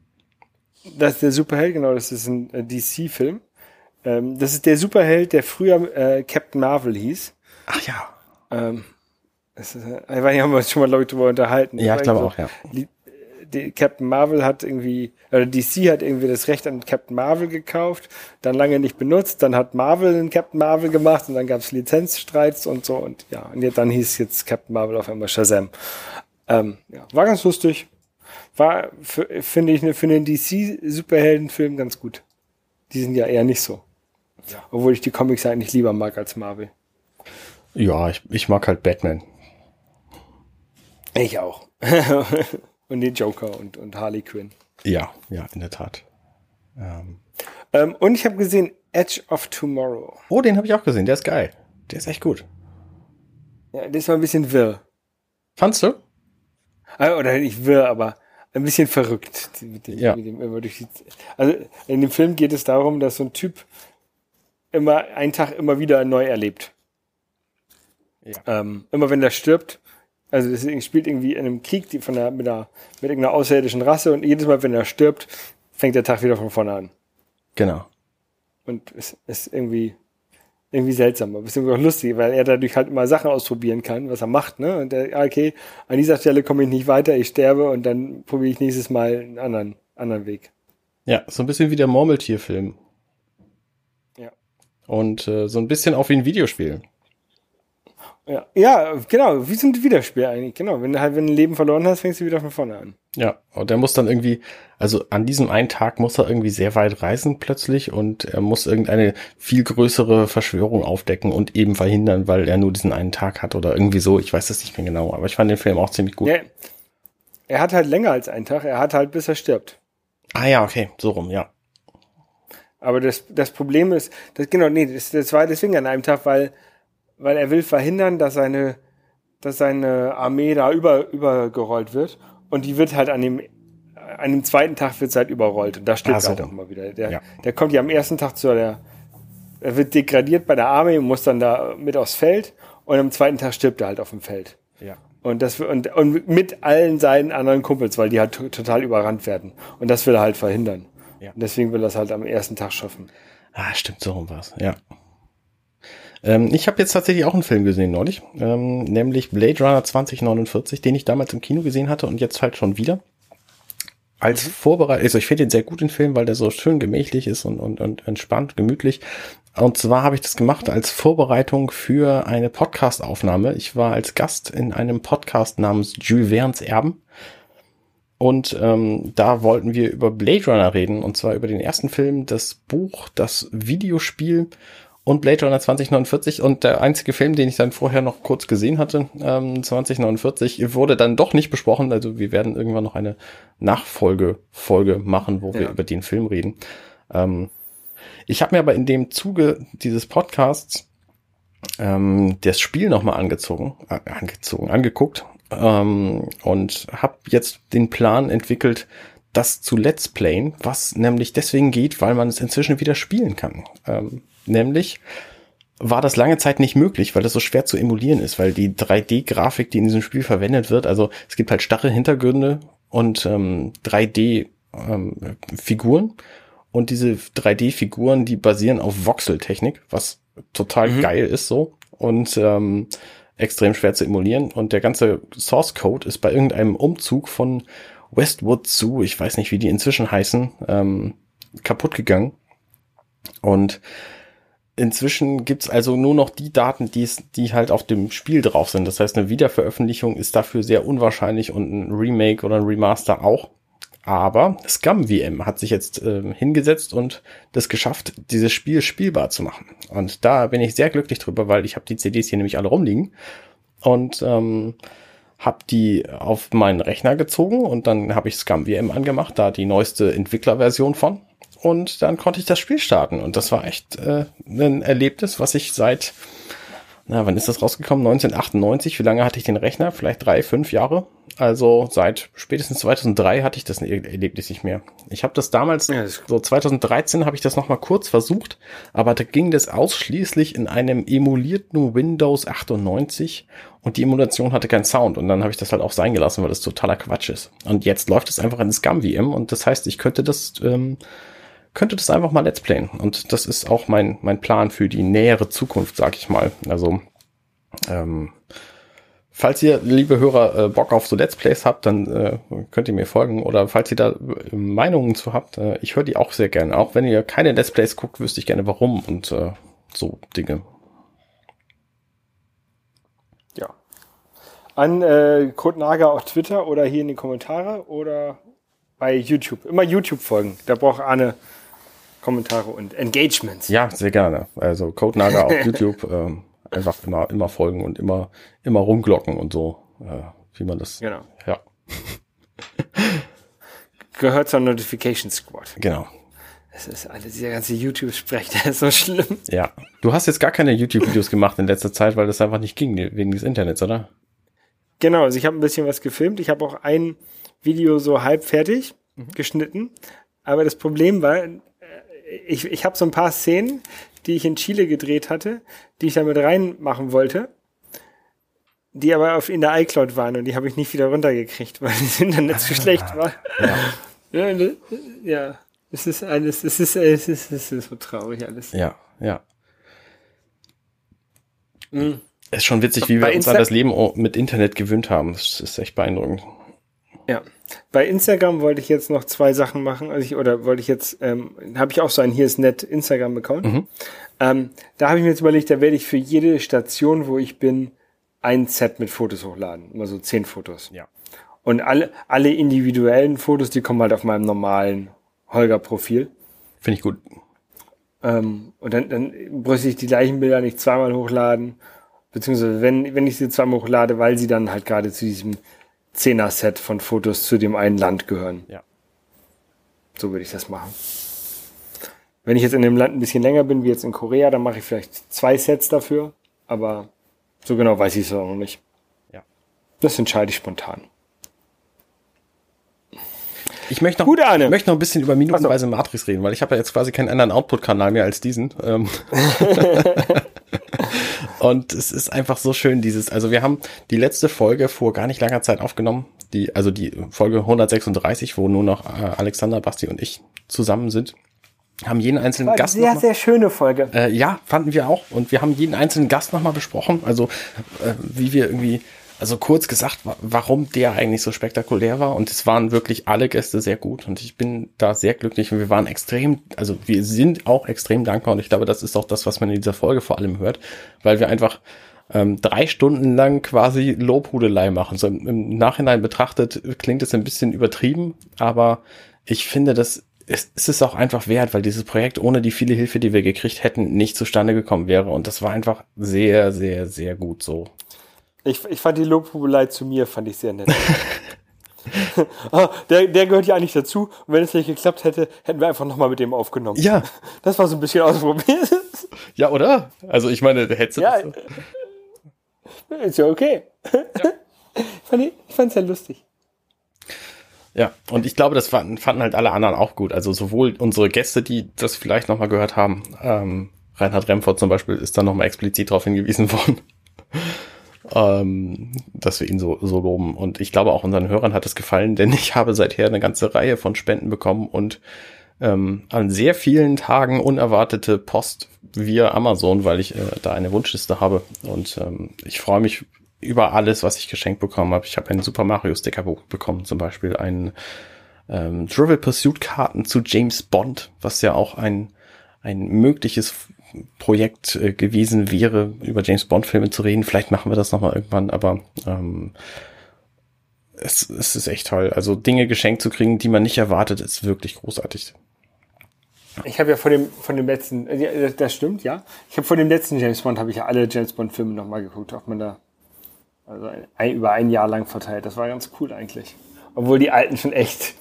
das ist der Superheld, genau, das ist ein äh, DC-Film. Ähm, das ist der Superheld, der früher äh, Captain Marvel hieß. Ach ja. Ähm, das ist, äh, ich weiß nicht, haben wir uns schon mal Leute drüber unterhalten. Ja, ich glaube irgendwie auch, ja. die, die Captain Marvel hat irgendwie, oder DC hat irgendwie das Recht an Captain Marvel gekauft, dann lange nicht benutzt, dann hat Marvel einen Captain Marvel gemacht und dann gab es Lizenzstreits und so und ja, und jetzt, dann hieß jetzt Captain Marvel auf einmal Shazam. Ähm, ja, war ganz lustig. War, finde ich, ne, für den DC-Superheldenfilm ganz gut. Die sind ja eher nicht so. Obwohl ich die Comics eigentlich lieber mag als Marvel. Ja, ich, ich mag halt Batman. Ich auch. und den Joker und, und Harley Quinn. Ja, ja, in der Tat. Ähm. Ähm, und ich habe gesehen Edge of Tomorrow. Oh, den habe ich auch gesehen. Der ist geil. Der ist echt gut. Ja, das war ein bisschen wirr. Fandst du? Äh, Oder nicht wirr, aber ein bisschen verrückt. Mit dem, Ja. mit dem also in dem Film geht es darum, dass so ein Typ immer einen Tag immer wieder neu erlebt. Ja. Ähm, immer wenn er stirbt, also ist- spielt irgendwie in einem Krieg die von der, mit, einer, mit irgendeiner außerirdischen Rasse und jedes Mal, wenn er stirbt, fängt der Tag wieder von vorne an. Genau. Und es ist irgendwie, irgendwie seltsam, aber bisschen auch lustig, weil er dadurch halt immer Sachen ausprobieren kann, was er macht, ne? Und der, ah, okay, an dieser Stelle komme ich nicht weiter, ich sterbe und dann probiere ich nächstes Mal einen anderen, anderen Weg. Ja, so ein bisschen wie der Murmeltierfilm. Und äh, so ein bisschen auch wie ein Videospiel. Ja, ja, genau, wie so ein Wiederspiel eigentlich, genau. Wenn du halt, wenn du ein Leben verloren hast, fängst du wieder von vorne an. Ja, und der muss dann irgendwie, also an diesem einen Tag muss er irgendwie sehr weit reisen plötzlich und er muss irgendeine viel größere Verschwörung aufdecken und eben verhindern, weil er nur diesen einen Tag hat oder irgendwie so. Ich weiß das nicht mehr genau, aber ich fand den Film auch ziemlich gut. Ja, er hat halt länger als einen Tag, er hat halt bis er stirbt. Ah ja, okay, so rum, ja. Aber das, das Problem ist, das, genau, nee, das, das war deswegen an einem Tag, weil, weil er will verhindern, dass seine, dass seine Armee da über, übergerollt wird. Und die wird halt an dem, an dem zweiten Tag wird halt überrollt. Und da stirbt Ah, so. halt auch immer wieder. Der, Ja. der kommt ja am ersten Tag zu der, er wird degradiert bei der Armee und muss dann da mit aufs Feld. Und am zweiten Tag stirbt er halt auf dem Feld. Ja. Und das und, und mit allen seinen anderen Kumpels, weil die halt to- total überrannt werden. Und das will er halt verhindern. Ja. Und deswegen will er es halt am ersten Tag schaffen. Ah, stimmt, so rum war's, ja. Ähm, ich habe jetzt tatsächlich auch einen Film gesehen neulich, ähm, nämlich Blade Runner 2049, den ich damals im Kino gesehen hatte und jetzt halt schon wieder. Als Vorbereitung, also ich finde den sehr gut, den Film, weil der so schön gemächlich ist und, und, und entspannt, gemütlich. Und zwar habe ich das gemacht als Vorbereitung für eine Podcast-Aufnahme. Ich war als Gast in einem Podcast namens Jules Verne's Erben. Und ähm, da wollten wir über Blade Runner reden, und zwar über den ersten Film, das Buch, das Videospiel und Blade Runner 2049. Und der einzige Film, den ich dann vorher noch kurz gesehen hatte, ähm, 2049, wurde dann doch nicht besprochen. Also wir werden irgendwann noch eine Nachfolge-Folge machen, wo wir Ja. über den Film reden. Ähm, ich habe mir aber in dem Zuge dieses Podcasts ähm, das Spiel nochmal angezogen, äh, angezogen, angeguckt ähm, und habe jetzt den Plan entwickelt, das zu Let's Playen, was nämlich deswegen geht, weil man es inzwischen wieder spielen kann. Ähm, nämlich war das lange Zeit nicht möglich, weil das so schwer zu emulieren ist, weil die 3D-Grafik, die in diesem Spiel verwendet wird, also es gibt halt starre Hintergründe und ähm, 3D-Figuren und diese 3D-Figuren, die basieren auf Voxel-Technik, was total Mhm. geil ist so und ähm, extrem schwer zu emulieren und der ganze Source Code ist bei irgendeinem Umzug von Westwood zu, ich weiß nicht, wie die inzwischen heißen, ähm, kaputt gegangen und Inzwischen gibt's also nur noch die Daten, die, es, die halt auf dem Spiel drauf sind. Das heißt, eine Wiederveröffentlichung ist dafür sehr unwahrscheinlich und ein Remake oder ein Remaster auch. Aber Scum VM hat sich jetzt ähm, hingesetzt und das geschafft, dieses Spiel spielbar zu machen. Und da bin ich sehr glücklich drüber, weil ich habe die CDs hier nämlich alle rumliegen und ähm, habe die auf meinen Rechner gezogen und dann habe ich Scum VM angemacht, da die neueste Entwicklerversion von und dann konnte ich das Spiel starten. Und das war echt äh, ein Erlebnis, was ich seit, na, wann ist das rausgekommen? 1998. Wie lange hatte ich den Rechner? Vielleicht drei, fünf Jahre. Also seit spätestens 2003 hatte ich das Erlebnis nicht mehr. Ich habe das damals, ja, das so 2013 habe ich das nochmal kurz versucht, aber da ging das ausschließlich in einem emulierten Windows 98 und die Emulation hatte keinen Sound und dann habe ich das halt auch sein gelassen, weil das totaler Quatsch ist. Und jetzt läuft es einfach in Scum VM und das heißt, ich könnte das ähm, könnte das einfach mal Let's Playen und das ist auch mein mein Plan für die nähere Zukunft, sag ich mal. Also ähm, Falls ihr, liebe Hörer, äh, Bock auf so Let's Plays habt, dann äh, könnt ihr mir folgen. Oder falls ihr da äh, Meinungen zu habt, äh, ich höre die auch sehr gerne. Auch wenn ihr keine Let's Plays guckt, wüsste ich gerne warum und äh, so Dinge. Ja. An äh, Kurt Nager auf Twitter oder hier in die Kommentare oder bei YouTube. Immer YouTube folgen. Da braucht Arne Kommentare und Engagements. Ja, sehr gerne. Also Code Nager auf YouTube. Ähm, einfach immer, immer folgen und immer, immer rumglocken und so, äh, wie man das. Genau. Ja. Gehört zur Notification Squad. Genau. Das ist alles, dieser ganze YouTube-Sprech, der ist so schlimm. Ja. Du hast jetzt gar keine YouTube-Videos gemacht in letzter Zeit, weil das einfach nicht ging, wegen des Internets, oder? Genau, also ich habe ein bisschen was gefilmt. Ich habe auch ein Video so halb fertig mhm. geschnitten. Aber das Problem war, ich, ich habe so ein paar Szenen, die ich in Chile gedreht hatte, die ich damit reinmachen wollte, die aber auf, in der iCloud waren und die habe ich nicht wieder runtergekriegt, weil das Internet zu schlecht war. Ja. ja, ja. Es ist alles, es ist, es ist, es ist so traurig alles. Ja, ja. Mhm. Es ist schon witzig, wie wir uns an das Leben mit Internet gewöhnt haben. Das ist echt beeindruckend. Ja. Bei Instagram wollte ich jetzt noch zwei Sachen machen, also ich, oder wollte ich jetzt, ähm, habe ich auch so ein Hier ist nett Instagram-Account. Mhm. Ähm, da habe ich mir jetzt überlegt, da werde ich für jede Station, wo ich bin, ein Set mit Fotos hochladen. Immer so zehn Fotos. Ja. Und alle, alle individuellen Fotos, die kommen halt auf meinem normalen Holger-Profil. Finde ich gut. Ähm, und dann, dann bräuchte ich die gleichen Bilder nicht zweimal hochladen. Beziehungsweise wenn, wenn ich sie zweimal hochlade, weil sie dann halt gerade zu diesem Zehner-Set von Fotos zu dem einen Land gehören. Ja. So würde ich das machen. Wenn ich jetzt in dem Land ein bisschen länger bin, wie jetzt in Korea, dann mache ich vielleicht zwei Sets dafür, aber so genau weiß ich es auch noch nicht. Ja. Das entscheide ich spontan. Ich möchte noch, Gut, möchte noch ein bisschen über minutenweise. Matrix reden, weil ich habe ja jetzt quasi keinen anderen Output-Kanal mehr als diesen. Und es ist einfach so schön, dieses, also wir haben die letzte Folge vor gar nicht langer Zeit aufgenommen, die, also die Folge 136, wo nur noch äh, Alexander, Basti und ich zusammen sind. Haben jeden einzelnen Gast sehr sehr schöne Folge. Äh, ja fanden wir auch. Und wir haben jeden einzelnen Gast nochmal besprochen. Also äh, wie wir irgendwie also kurz gesagt, warum der eigentlich so spektakulär war. Und es waren wirklich alle Gäste sehr gut. Und ich bin da sehr glücklich. Und wir waren extrem, also wir sind auch extrem dankbar. Und ich glaube, das ist auch das, was man in dieser Folge vor allem hört, weil wir einfach ähm, drei Stunden lang quasi Lobhudelei machen. So im Nachhinein betrachtet klingt es ein bisschen übertrieben, aber ich finde, das es, es ist auch einfach wert, weil dieses Projekt ohne die viele Hilfe, die wir gekriegt hätten, nicht zustande gekommen wäre. Und das war einfach sehr, sehr, sehr gut so. Ich, ich fand die Lobhubelei zu mir, fand ich sehr nett. ah, der, der gehört ja eigentlich dazu. Und wenn es nicht geklappt hätte, hätten wir einfach nochmal mit dem aufgenommen. Ja. Das war so ein bisschen ausprobiert. Ja, oder? Also ich meine, der hätte ja, so. Ist ja okay. Ja. ich fand es ja lustig. Ja, und ich glaube, das fanden, fanden halt alle anderen auch gut. Also sowohl unsere Gäste, die das vielleicht nochmal gehört haben, ähm, Reinhard Remford zum Beispiel ist da nochmal explizit darauf hingewiesen worden ähm, dass wir ihn so, so loben. Und ich glaube, auch unseren Hörern hat es gefallen, denn ich habe seither eine ganze Reihe von Spenden bekommen und ähm, an sehr vielen Tagen unerwartete Post via Amazon, weil ich äh, da eine Wunschliste habe. Und ähm, ich freue mich über alles, was ich geschenkt bekommen habe. Ich habe ein Super Mario Stickerbuch bekommen, zum Beispiel ein ähm, Trivial Pursuit Karten zu James Bond, was ja auch ein ein mögliches Projekt äh, gewesen wäre, über James Bond Filme zu reden. Vielleicht machen wir das nochmal irgendwann, aber ähm, es, es ist echt toll. Also Dinge geschenkt zu kriegen, die man nicht erwartet, ist wirklich großartig. Ich habe ja von dem von dem letzten, äh, das stimmt, ja. Ich habe von dem letzten James Bond habe ich ja alle James Bond Filme nochmal geguckt, ob man da also ein, über ein Jahr lang verteilt. Das war ganz cool eigentlich, obwohl die alten schon echt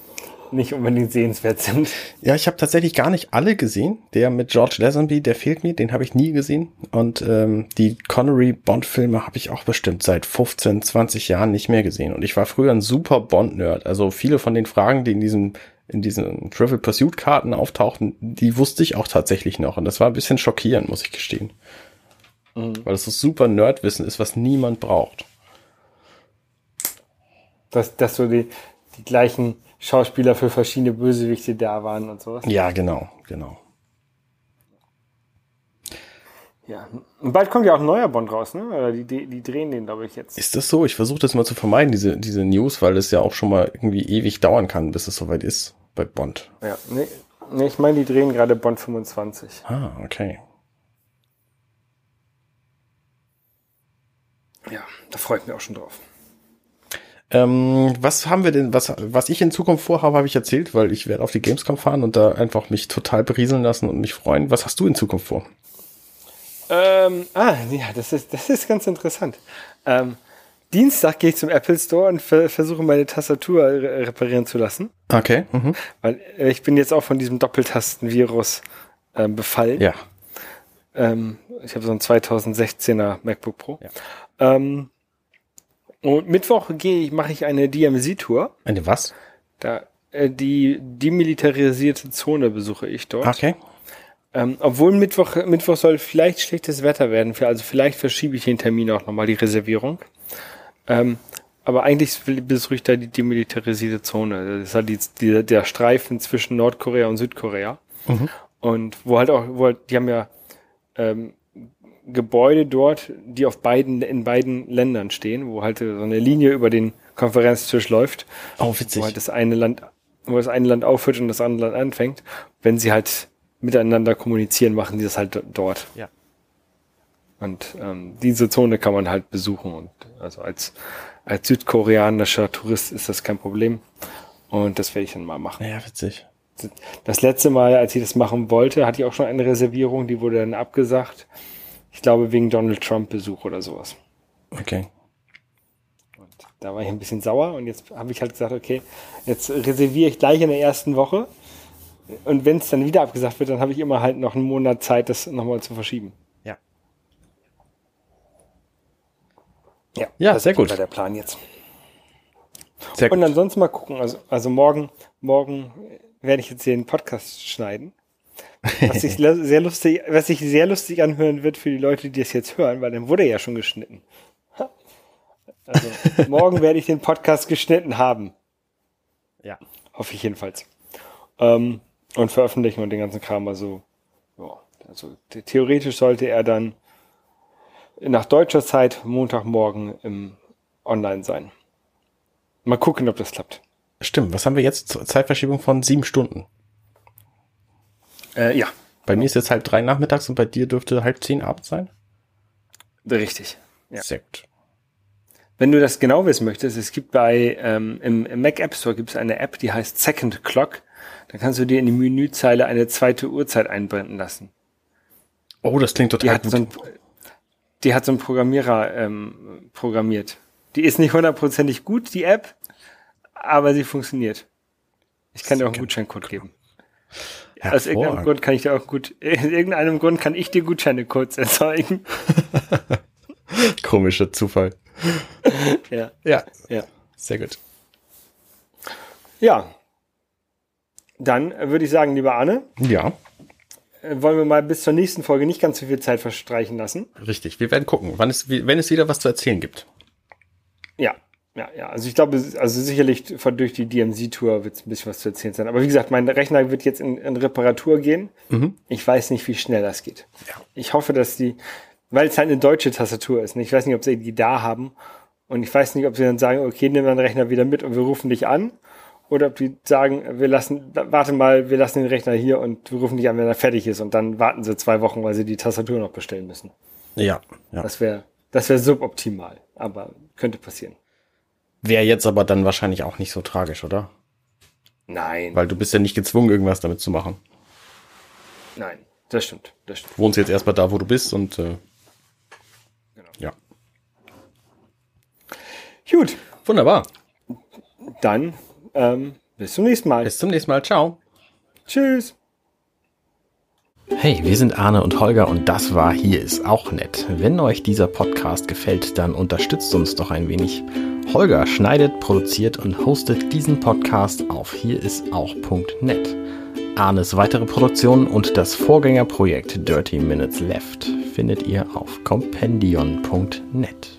nicht unbedingt sehenswert sind. Ja, ich habe tatsächlich gar nicht alle gesehen. Der mit George Lazenby, der fehlt mir, den habe ich nie gesehen. Und ähm, die Connery-Bond-Filme habe ich auch bestimmt seit 15, 20 Jahren nicht mehr gesehen. Und ich war früher ein super Bond-Nerd. Also viele von den Fragen, die in diesem in diesen Trivial Pursuit Karten auftauchten, die wusste ich auch tatsächlich noch. Und das war ein bisschen schockierend, muss ich gestehen. Mhm. Weil das so super Nerdwissen ist, was niemand braucht. Dass, dass so die, die gleichen Schauspieler für verschiedene Bösewichte da waren und sowas. Ja, genau, genau. Ja, und bald kommt ja auch ein neuer Bond raus, ne? Oder die, die, die drehen den, glaube ich, jetzt. Ist das so? Ich versuche das mal zu vermeiden, diese, diese News, weil es ja auch schon mal irgendwie ewig dauern kann, bis es soweit ist bei Bond. Ja, nee, nee ich meine, die drehen gerade Bond 25. Ah, okay. Ja, da freue ich mich auch schon drauf. Ähm, was haben wir denn, was, was ich in Zukunft vorhabe, habe ich erzählt, weil ich werde auf die Gamescom fahren und da einfach mich total berieseln lassen und mich freuen. Was hast du in Zukunft vor? Ähm, ah, ja, das ist, das ist ganz interessant. Ähm, Dienstag gehe ich zum Apple Store und ver versuche meine Tastatur re reparieren zu lassen. Okay. Mhm. Weil äh, ich bin jetzt auch von diesem Doppeltastenvirus äh, befallen. Ja. Ähm, ich habe so ein 2016er MacBook Pro. Ja. Ähm, und Mittwoch gehe ich, mache ich eine DMZ-Tour. Eine was? Da, äh, die demilitarisierte Zone besuche ich dort. Okay. Ähm, obwohl Mittwoch, Mittwoch soll vielleicht schlechtes Wetter werden, für, also vielleicht verschiebe ich den Termin auch nochmal, die Reservierung. Ähm, aber eigentlich besuche ich da die demilitarisierte Zone. Das ist halt die, die, der Streifen zwischen Nordkorea und Südkorea. Mhm. Und wo halt auch, wo halt, die haben ja ähm, Gebäude dort, die auf beiden, in beiden Ländern stehen, wo halt so eine Linie über den Konferenztisch läuft. Oh, witzig. Wo halt das eine Land, wo das eine Land aufhört und das andere Land anfängt. Wenn sie halt miteinander kommunizieren, machen die das halt dort. Ja. Und ähm, diese Zone kann man halt besuchen. Und also als, als südkoreanischer Tourist ist das kein Problem. Und das werde ich dann mal machen. Ja, witzig. Das letzte Mal, als ich das machen wollte, hatte ich auch schon eine Reservierung, die wurde dann abgesagt. Ich glaube, wegen Donald Trump-Besuch oder sowas. Okay. Und da war ich ein bisschen sauer und jetzt habe ich halt gesagt, okay, jetzt reserviere ich gleich in der ersten Woche. Und wenn es dann wieder abgesagt wird, dann habe ich immer halt noch einen Monat Zeit, das nochmal zu verschieben. Ja. Ja, ja sehr gut. Das der Plan jetzt. Sehr und gut. ansonsten mal gucken. Also, also morgen, morgen werde ich jetzt den Podcast schneiden. Was sich sehr lustig, was sich sehr lustig anhören wird für die Leute, die es jetzt hören, weil dann wurde er ja schon geschnitten. Also morgen werde ich den Podcast geschnitten haben. Ja. Hoffe ich jedenfalls. Ähm, und veröffentlichen und den ganzen Kram. Also, ja, also theoretisch sollte er dann nach deutscher Zeit Montagmorgen im Online sein. Mal gucken, ob das klappt. Stimmt. Was haben wir jetzt? Zeitverschiebung von sieben Stunden. Äh, ja. Bei mir ist jetzt halb drei nachmittags und bei dir dürfte halb zehn abends sein? Richtig. Ja. Sehr gut. Wenn du das genau wissen möchtest, es gibt bei ähm, im, im Mac App Store gibt es eine App, die heißt Second Clock. Da kannst du dir in die Menüzeile eine zweite Uhrzeit einblenden lassen. Oh, das klingt total die gut. So ein, die hat so ein Programmierer ähm, programmiert. Die ist nicht hundertprozentig gut, die App, aber sie funktioniert. Ich kann dir auch einen Gutscheincode geben. Aus irgendeinem Grund kann ich dir auch gut, in irgendeinem Grund kann ich dir Gutscheinecodes erzeugen. Komischer Zufall. ja. Ja. Ja. Sehr gut. Ja. Dann würde ich sagen, lieber Arne. Ja. Äh, wollen wir mal bis zur nächsten Folge nicht ganz so viel Zeit verstreichen lassen? Richtig. Wir werden gucken, wann es, wenn es wieder was zu erzählen gibt. Ja. Ja, ja, also ich glaube, also sicherlich durch die DMZ-Tour wird es ein bisschen was zu erzählen sein. Aber wie gesagt, mein Rechner wird jetzt in, in Reparatur gehen. Mhm. Ich weiß nicht, wie schnell das geht. Ja. Ich hoffe, dass die, weil es halt eine deutsche Tastatur ist. Und ich weiß nicht, ob sie die da haben. Und ich weiß nicht, ob sie dann sagen, okay, nimm deinen Rechner wieder mit und wir rufen dich an. Oder ob die sagen, wir lassen, warte mal, wir lassen den Rechner hier und wir rufen dich an, wenn er fertig ist. Und dann warten sie zwei Wochen, weil sie die Tastatur noch bestellen müssen. Ja. ja. Das wäre, das wäre suboptimal. Aber könnte passieren. Wäre jetzt aber dann wahrscheinlich auch nicht so tragisch, oder? Nein. Weil du bist ja nicht gezwungen, irgendwas damit zu machen. Nein, das stimmt. Das stimmt. Du wohnst jetzt erstmal da, wo du bist und äh, genau. ja. Gut. Wunderbar. Dann ähm, Bis zum nächsten Mal. Bis zum nächsten Mal. Ciao. Tschüss. Hey, wir sind Arne und Holger und das war Hier ist auch nett. Wenn euch dieser Podcast gefällt, dann unterstützt uns doch ein wenig. Holger schneidet, produziert und hostet diesen Podcast auf hierisauch.net. Arnes weitere Produktionen und das Vorgängerprojekt Dirty Minutes Left findet ihr auf compendion.net.